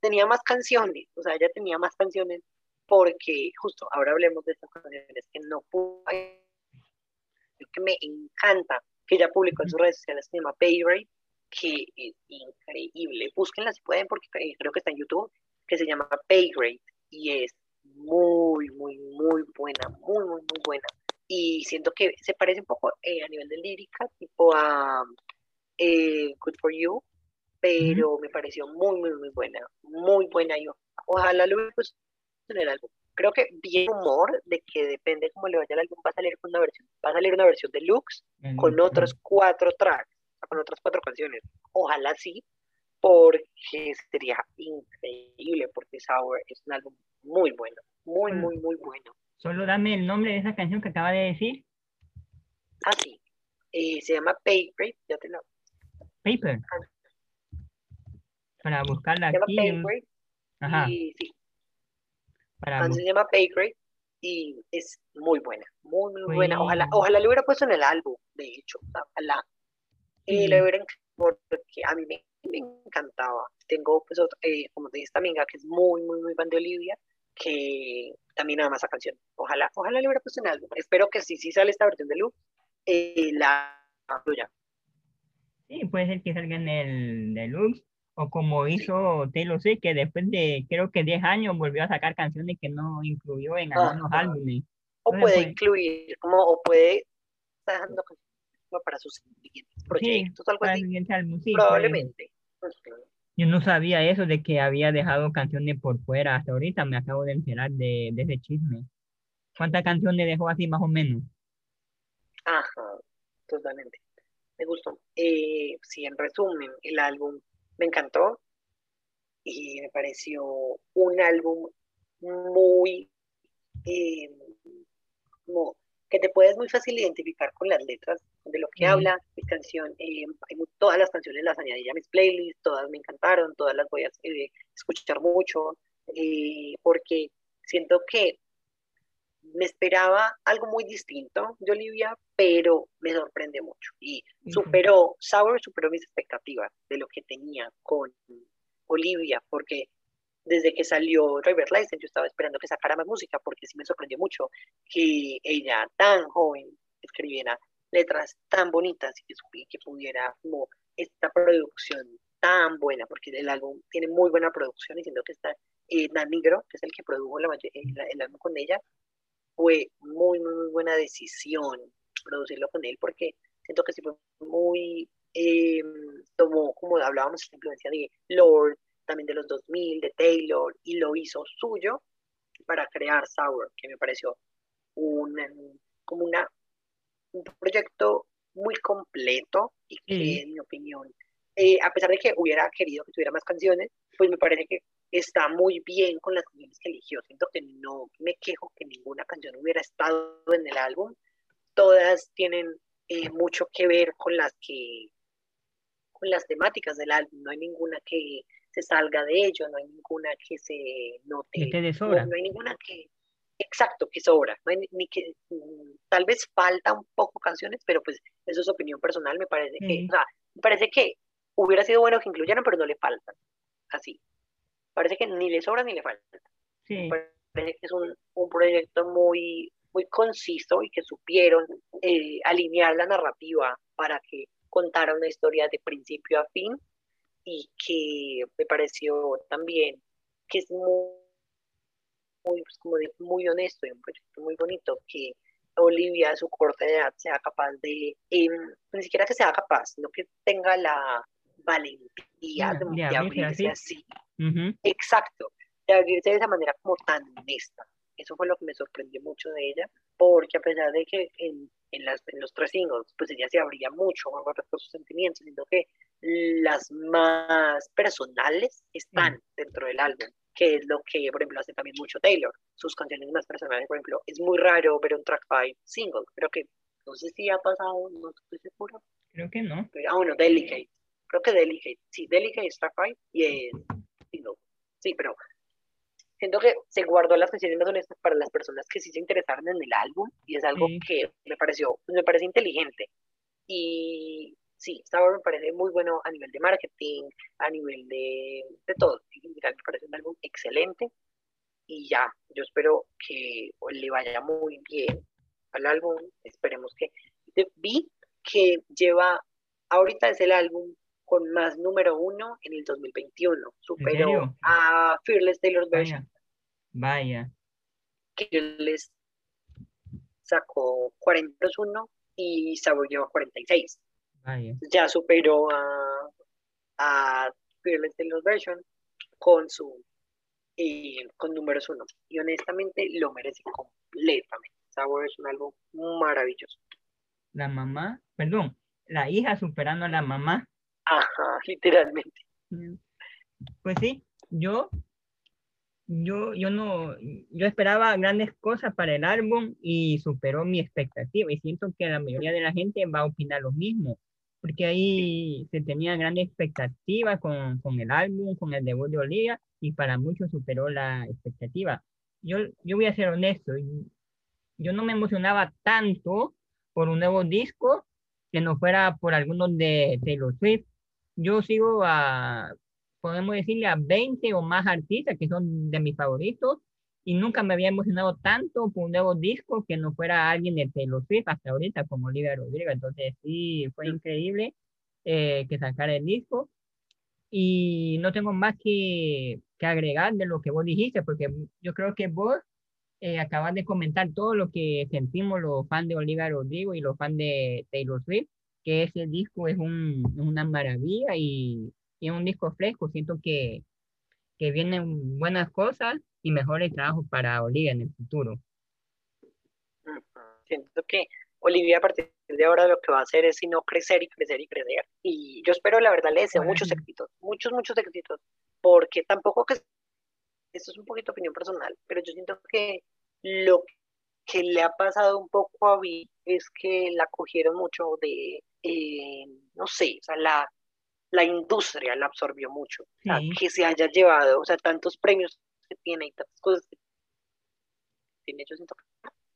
[SPEAKER 2] tenía, más canciones, o sea, ella tenía más canciones porque, justo, ahora hablemos de estas canciones que no pudo, que me encanta, que ella publicó en sus redes sociales, se llama Payrate, que es increíble. Búsquenla si pueden, porque creo que está en YouTube, que se llama Paygrade y es muy, muy, muy buena, muy, muy, muy buena y siento que se parece un poco eh, a nivel de lírica, tipo a eh, Good for You, pero me pareció muy, muy, muy buena, muy buena y ojalá lo hubiera puesto en el álbum. Creo que bien humor de que depende cómo le vaya al álbum, va a salir una versión, va a salir una versión deluxe con otros cuatro tracks, con otras cuatro canciones. Ojalá sí, porque sería increíble, porque Sour es un álbum muy bueno, muy, muy, muy bueno.
[SPEAKER 1] Solo dame el nombre de esa canción que acaba de decir.
[SPEAKER 2] Ah, sí. Eh, se llama Paper, ya te lo...
[SPEAKER 1] Paper. Para buscarla
[SPEAKER 2] se
[SPEAKER 1] aquí.
[SPEAKER 2] Llama Paper,
[SPEAKER 1] Ajá.
[SPEAKER 2] Y, sí.
[SPEAKER 1] Para
[SPEAKER 2] se llama Paper y es muy buena, muy, muy buena. Ojalá, ojalá lo hubiera puesto en el álbum, de hecho. Ojalá. Y lo hubiera porque a mí me, me encantaba. Tengo, pues, otro, eh, como te dice esta amiga, que es muy, muy, muy fan de Olivia, que también ama esa canción. Ojalá, ojalá le hubiera puesto en álbum. Espero que si sí sale esta versión de eh, la incluya.
[SPEAKER 1] Sí, puede ser que salga en el deluxe o como hizo Taylor Swift, que después de creo que 10 años volvió a sacar canciones que no incluyó en algunos álbumes.
[SPEAKER 2] O puede incluir, como, o puede estar dejando para sus siguientes proyectos, algo
[SPEAKER 1] para
[SPEAKER 2] así.
[SPEAKER 1] Álbum, sí,
[SPEAKER 2] Probablemente.
[SPEAKER 1] Yo no sabía eso de que había dejado canciones por fuera. Hasta ahorita me acabo de enterar de, ese chisme. ¿Cuántas canciones dejó así más o menos?
[SPEAKER 2] Ajá, totalmente. Me gustó. Eh, sí, en resumen, el álbum me encantó y me pareció un álbum muy eh, como que te puedes muy fácil identificar con las letras de lo que habla mi canción. Eh, todas las canciones las añadí a mis playlists, todas me encantaron, todas las voy a eh, escuchar mucho, eh, porque siento que me esperaba algo muy distinto de Olivia, pero me sorprende mucho. Y superó, Sour superó mis expectativas de lo que tenía con Olivia, porque desde que salió Driver License yo estaba esperando que sacara más música, porque sí me sorprendió mucho que ella tan joven escribiera letras tan bonitas y que, pudiera como esta producción tan buena, porque el álbum tiene muy buena producción y siento que está eh, Dan que es el que produjo la, el, el álbum con ella, fue muy, muy, buena decisión producirlo con él, porque siento que sí fue muy, eh, tomó, como hablábamos, la influencia de Lord, también de los 2000, de Taylor, y lo hizo suyo para crear Sour, que me pareció un, como una, un proyecto muy completo y que, en mi opinión, eh, a pesar de que hubiera querido que tuviera más canciones, pues me parece que está muy bien con las canciones que eligió. Siento que no me quejo que ninguna canción hubiera estado en el álbum. Todas tienen eh, mucho que ver con las que con las temáticas del álbum. No hay ninguna que se salga de ello, no hay ninguna que se note.
[SPEAKER 1] No,
[SPEAKER 2] no, hay ninguna que exacto que sobra. No hay ni que mm, tal vez falta un poco canciones, pero pues eso es opinión personal. Me parece que, o sea, me parece que hubiera sido bueno que incluyeran, pero no le faltan. Así parece que ni le sobra ni le falta.
[SPEAKER 1] Sí.
[SPEAKER 2] Parece que es un, un proyecto muy, muy conciso y que supieron eh, alinear la narrativa para que contara una historia de principio a fin y que me pareció también que es muy, muy, pues, como muy honesto y un proyecto muy bonito que Olivia a su corta edad sea capaz de, em, ni siquiera que sea capaz, sino que tenga la valentía de, de abrirse así. Exacto, de abrirse de esa manera como tan honesta. Eso fue lo que me sorprendió mucho de ella, porque a pesar de que en, en, las, en los tres singles, pues ella se abría mucho con respecto a sus sentimientos, siendo que las más personales están dentro del álbum, que es lo que, por ejemplo, hace también mucho Taylor. Sus canciones más personales, por ejemplo, es muy raro ver un track 5 single. Creo que, no sé si ha pasado, no estoy seguro.
[SPEAKER 1] Creo que no.
[SPEAKER 2] ah, bueno, Delicate. Creo que Delicate. Sí, Delicate es track 5 y es Sí, pero siento que se guardó las canciones más honestas para las personas que sí se interesaron en el álbum y es algo que me pareció, me parece inteligente. Y sí, Sour me parece muy bueno a nivel de marketing, a nivel de, de todo. me parece un álbum excelente y ya, yo espero que le vaya muy bien al álbum. Esperemos que. Vi que lleva, ahorita es el álbum con más número uno en el 2021. Superó a Fearless Taylor's Version.
[SPEAKER 1] Vaya.
[SPEAKER 2] Que les sacó 41 y Sabor lleva 46.
[SPEAKER 1] Vaya.
[SPEAKER 2] Ya superó a, a Fearless Taylor's Version con su eh, con números uno. Y honestamente lo merece completamente. Sabor es un álbum maravilloso.
[SPEAKER 1] La mamá, perdón, la hija superando a la mamá.
[SPEAKER 2] Ajá, literalmente.
[SPEAKER 1] Mm. Pues sí, yo, yo, yo no, yo esperaba grandes cosas para el álbum y superó mi expectativa y siento que la mayoría de la gente va a opinar lo mismo, porque ahí se tenía grandes expectativas con, con el álbum, con el debut de Olivia y para muchos superó la expectativa. Yo, yo voy a ser honesto, yo no me emocionaba tanto por un nuevo disco que no fuera por algunos de Taylor Swift. Yo sigo a, podemos decirle, a 20 o más artistas que son de mis favoritos y nunca me había emocionado tanto por un nuevo disco que no fuera alguien de Taylor Swift hasta ahorita como Olivia Rodrigo. Entonces sí, fue increíble eh, que sacara el disco y no tengo más que, que agregar de lo que vos dijiste porque yo creo que vos eh, acabas de comentar todo lo que sentimos los fans de Olivia Rodrigo y los fans de Taylor Swift, que ese disco es un, una maravilla y, y, es un disco fresco. Siento que, que vienen buenas cosas y mejores trabajos para Olivia en el futuro.
[SPEAKER 2] Siento que Olivia a partir de ahora lo que va a hacer es sino crecer y crecer y crecer. Y yo espero, la verdad, le deseo muchos éxitos, muchos, muchos éxitos, porque tampoco que esto es un poquito opinión personal, pero yo siento que lo que le ha pasado un poco a Vi es que la cogieron mucho de, eh, no sé, o sea, la, la industria la absorbió mucho, que se haya llevado, o sea, tantos premios que tiene y tantas cosas que tiene, yo siento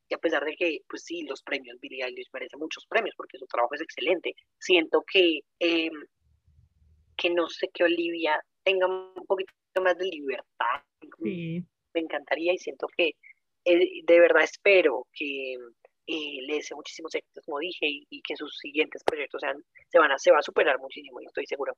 [SPEAKER 2] que a pesar de que, pues sí, los premios, Billie Eilish merece muchos premios porque su trabajo es excelente, siento que, eh, que no sé, que Olivia tenga un poquito más de libertad me encantaría y siento que eh, de verdad espero que eh, le deseo muchísimos éxitos, como dije, y, que sus siguientes proyectos sean, se van a, se va a superar muchísimo, y estoy seguro.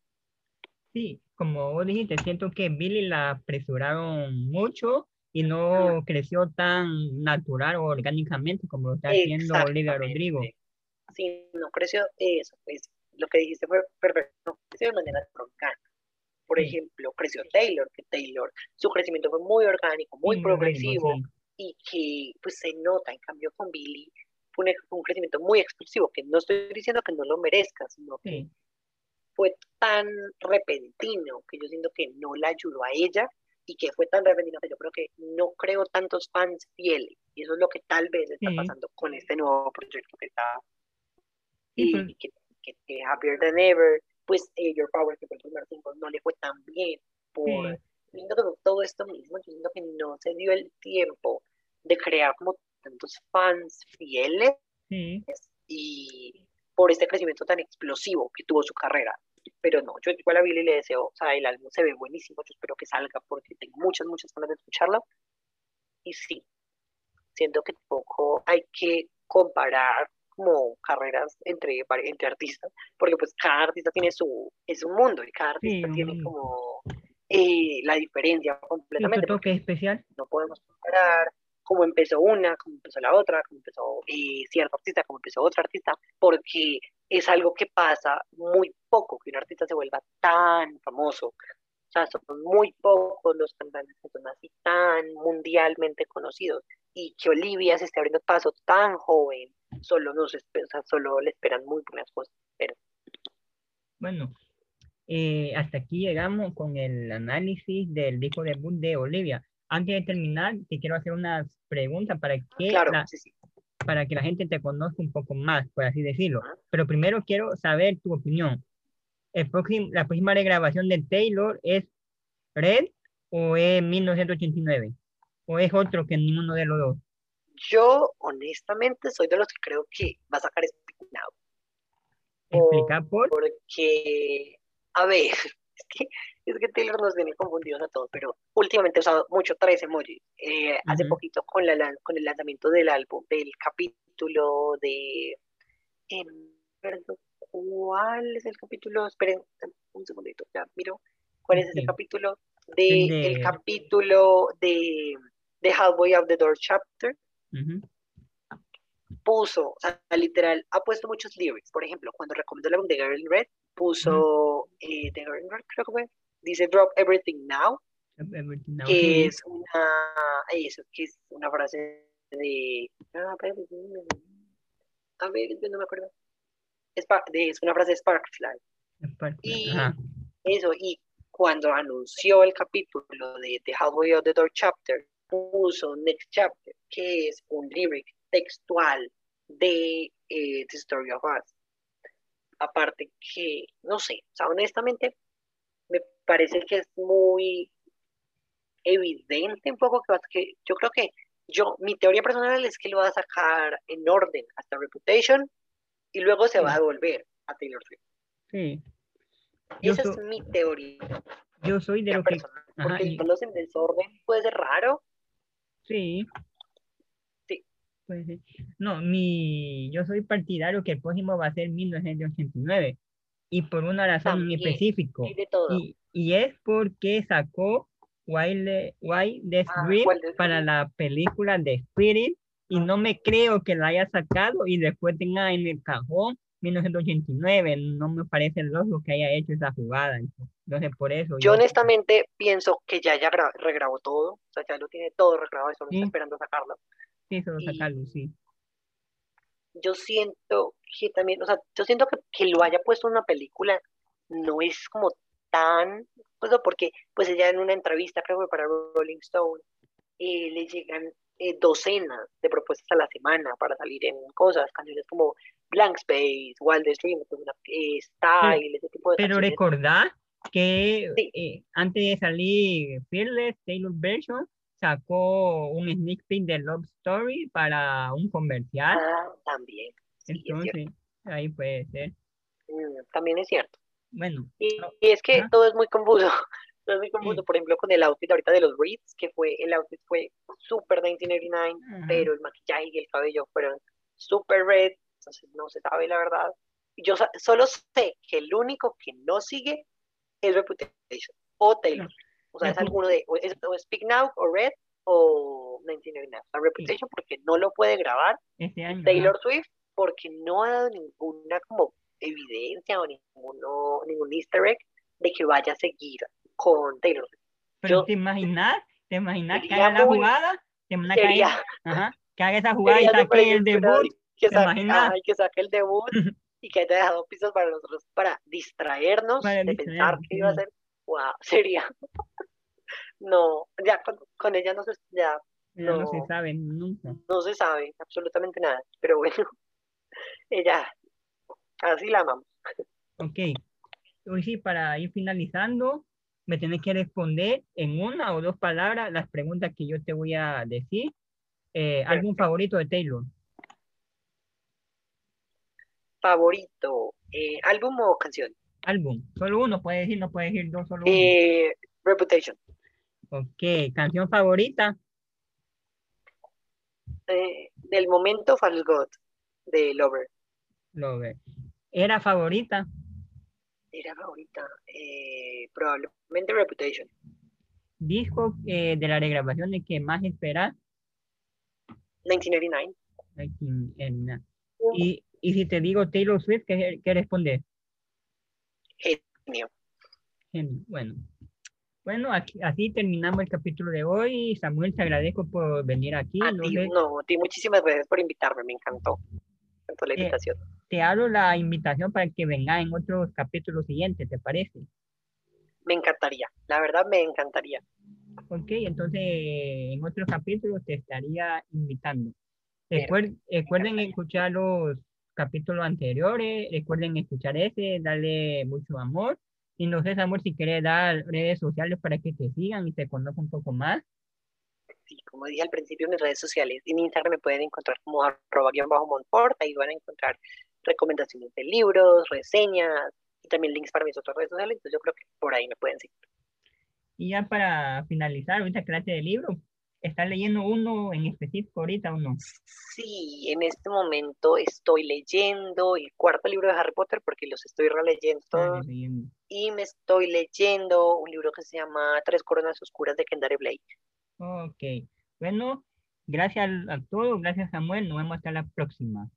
[SPEAKER 1] Sí, como vos dijiste, siento que Billy la apresuraron mucho y no creció tan natural o orgánicamente como lo está haciendo Olivia Rodrigo.
[SPEAKER 2] Sí, no creció eso, pues lo que dijiste fue perfecto, no creció de manera orgánica. Por ejemplo, creció Taylor, que Taylor, su crecimiento fue muy orgánico, muy, progresivo y que pues se nota, en cambio con Billy fue un, crecimiento muy explosivo, que no estoy diciendo que no lo merezca, sino que fue tan repentino que yo siento que no la ayudó a ella y que fue tan repentino que yo creo que no creo tantos fans fieles. Y eso es lo que tal vez está pasando con este nuevo proyecto que está. y pues que, que, Happier Than Ever pues eh, Your Power, que fue el primer single, no le fue tan bien. Por, todo esto mismo, yo siento que no se dio el tiempo de crear como tantos fans fieles y por este crecimiento tan explosivo que tuvo su carrera. Pero no, yo igual a Billy le deseo, o sea, el álbum se ve buenísimo, yo espero que salga porque tengo muchas, muchas ganas de escucharlo. Y sí, siento que poco hay que comparar como carreras entre, entre artistas, porque pues cada artista tiene su, es un mundo y cada artista tiene como eh, la diferencia completamente.
[SPEAKER 1] toque especial?
[SPEAKER 2] No podemos comparar cómo empezó una, cómo empezó la otra, cómo empezó eh, cierto artista, cómo empezó otro artista, porque es algo que pasa muy poco, que un artista se vuelva tan famoso. O sea, son muy pocos los cantantes que son así tan mundialmente conocidos. Y que Olivia se esté abriendo paso tan joven, solo nos solo le esperan muy buenas cosas, pero
[SPEAKER 1] bueno, eh, hasta aquí llegamos con el análisis del disco debut de Olivia. Antes de terminar, te quiero hacer unas preguntas para que, la, para que la gente te conozca un poco más, por así decirlo. Pero primero quiero saber tu opinión. El próximo, ¿La próxima regrabación de Taylor es Red o es 1989? ¿O es otro que ninguno de los dos?
[SPEAKER 2] Yo, honestamente, soy de los que creo que va a sacar espinado.
[SPEAKER 1] ¿Explica por?
[SPEAKER 2] Porque, a ver, es que, es que Taylor nos viene confundidos a todos, pero últimamente he usado mucho tres emojis. Eh, hace poquito con, la, con el lanzamiento del álbum, del capítulo de... Eh, ¿Cuál es el capítulo? Esperen un segundito, ya miro. ¿Cuál es ese capítulo? De, El capítulo de, de Halfway of the Door Chapter Puso, o sea, literal, ha puesto muchos lyrics. Por ejemplo, cuando recomendó el álbum de Girl in Red, puso, eh, de Girl creo que fue, dice Drop Everything Now. que es una, eso, que es una frase de, a ver, no me acuerdo, es, es una frase de Sparkfly. Y eso, y cuando anunció el capítulo de The Halfway of the Door Chapter, puso Next Chapter, que es un lyric textual de eh, The Story of Us. Aparte que, no sé, o sea, honestamente, me parece que es muy evidente un poco que, que yo creo que yo, mi teoría personal es que lo va a sacar en orden hasta Reputation y luego se va a devolver a Taylor Swift.
[SPEAKER 1] Sí.
[SPEAKER 2] Esa es mi teoría.
[SPEAKER 1] Yo soy de lo que...
[SPEAKER 2] porque y... en desorden puede ser raro.
[SPEAKER 1] Sí. Sí. No, mi, yo soy partidario que el próximo va a ser 1989 y por una razón en específico. Y, y, es porque sacó Wild, Wild ah, para la película de Spirit y no me creo que la haya sacado y después tenga en el cajón 1989. No me parece lógico que haya hecho esa jugada. Entonces, por eso.
[SPEAKER 2] Yo, honestamente pienso que ya, ya regrabó todo. O sea, ya lo tiene todo regrabado y solo está esperando sacarlo.
[SPEAKER 1] Sí, solo sacarlo, sí.
[SPEAKER 2] Yo siento que también, o sea, yo siento que, que lo haya puesto en una película no es como tan, pues porque pues ella en una entrevista, creo que para Rolling Stone, eh, le llegan eh, docenas de propuestas a la semana para salir en cosas, canciones como Blank Space, Wild Stream, eh, Style, ese tipo de
[SPEAKER 1] Pero recordar que eh, antes de salir Fearless, Taylor Version sacó un sneak peek de Love Story para un comercial.
[SPEAKER 2] Ah, también.
[SPEAKER 1] Entonces, ahí puede ser.
[SPEAKER 2] Mm, también es cierto.
[SPEAKER 1] Bueno.
[SPEAKER 2] Y, es que todo es muy confuso. Todo es muy confuso, por ejemplo, con el outfit ahorita de los Reeds, que fue, el outfit fue super 1989, pero el maquillaje y el cabello fueron super red, entonces no se sabe la verdad. Yo solo sé que el único que no sigue es Reputation o Taylor. O sea, es alguno de, o, es, Speak Now o Red o 1999. O Reputation porque no lo puede grabar.
[SPEAKER 1] Este
[SPEAKER 2] Taylor Swift porque no ha dado ninguna como evidencia o ninguno, ningún easter egg de que vaya a seguir con Taylor Swift.
[SPEAKER 1] Pero te imaginas, te imaginas que haga la jugada, te imaginas que haga, ajá, que haga esa jugada y saque el debut.
[SPEAKER 2] Que saque, que saque el debut y que haya dejado pisos para nosotros para distraernos de pensar que iba a ser. Wow, sería. No, ya con, con ella no se, ya,
[SPEAKER 1] no, no, se sabe nunca.
[SPEAKER 2] No se sabe absolutamente nada, pero bueno, ella Así la amamos.
[SPEAKER 1] Ok. Hoy sí, para ir finalizando, me tienes que responder en una o dos palabras las preguntas que yo te voy a decir. Eh, ¿Álbum favorito de Taylor?
[SPEAKER 2] Favorito. Eh, ¿Álbum o canción?
[SPEAKER 1] Álbum. Solo uno, puedes decir, no puedes decir dos, solo
[SPEAKER 2] uno. Eh, Reputation.
[SPEAKER 1] Ok. ¿Canción favorita?
[SPEAKER 2] del momento, Fall God, de Lover.
[SPEAKER 1] Lover. ¿Era favorita?
[SPEAKER 2] Era favorita. Eh, probablemente Reputation.
[SPEAKER 1] ¿Disco eh, de la regrabación de que más esperas?
[SPEAKER 2] 1989.
[SPEAKER 1] Y, y si te digo Taylor Swift, ¿qué, qué respondes?
[SPEAKER 2] Genio.
[SPEAKER 1] Genio. Bueno. Bueno, aquí, así terminamos el capítulo de hoy. Samuel, te agradezco por venir aquí.
[SPEAKER 2] A ti, no, ti muchísimas gracias por invitarme, me encantó. Encantó la invitación
[SPEAKER 1] te hago la invitación para que venga en otros capítulos siguientes, ¿te parece?
[SPEAKER 2] Me encantaría, la verdad me encantaría.
[SPEAKER 1] Ok, entonces en otros capítulos te estaría invitando. recuerden escuchar los capítulos anteriores, recuerden escuchar ese, darle mucho amor. Y no sé, amor, si quieres dar redes sociales para que te sigan y te conozcan un poco más.
[SPEAKER 2] Sí, como dije al principio, mis redes sociales, en Instagram me pueden encontrar como arroba bajo Montfort, ahí van a encontrar recomendaciones de libros, reseñas y también links para mis otras redes sociales. Entonces yo creo que por ahí me pueden seguir.
[SPEAKER 1] Y ya para finalizar ahorita clase de libro, ¿estás leyendo uno en específico ahorita o no?
[SPEAKER 2] Sí, en este momento estoy leyendo el cuarto libro de Harry Potter porque los estoy releyendo todos. Y me estoy leyendo un libro que se llama Tres Coronas Oscuras de Kendare Blake.
[SPEAKER 1] Ok, bueno, gracias a todos, gracias Samuel, nos vemos hasta la próxima.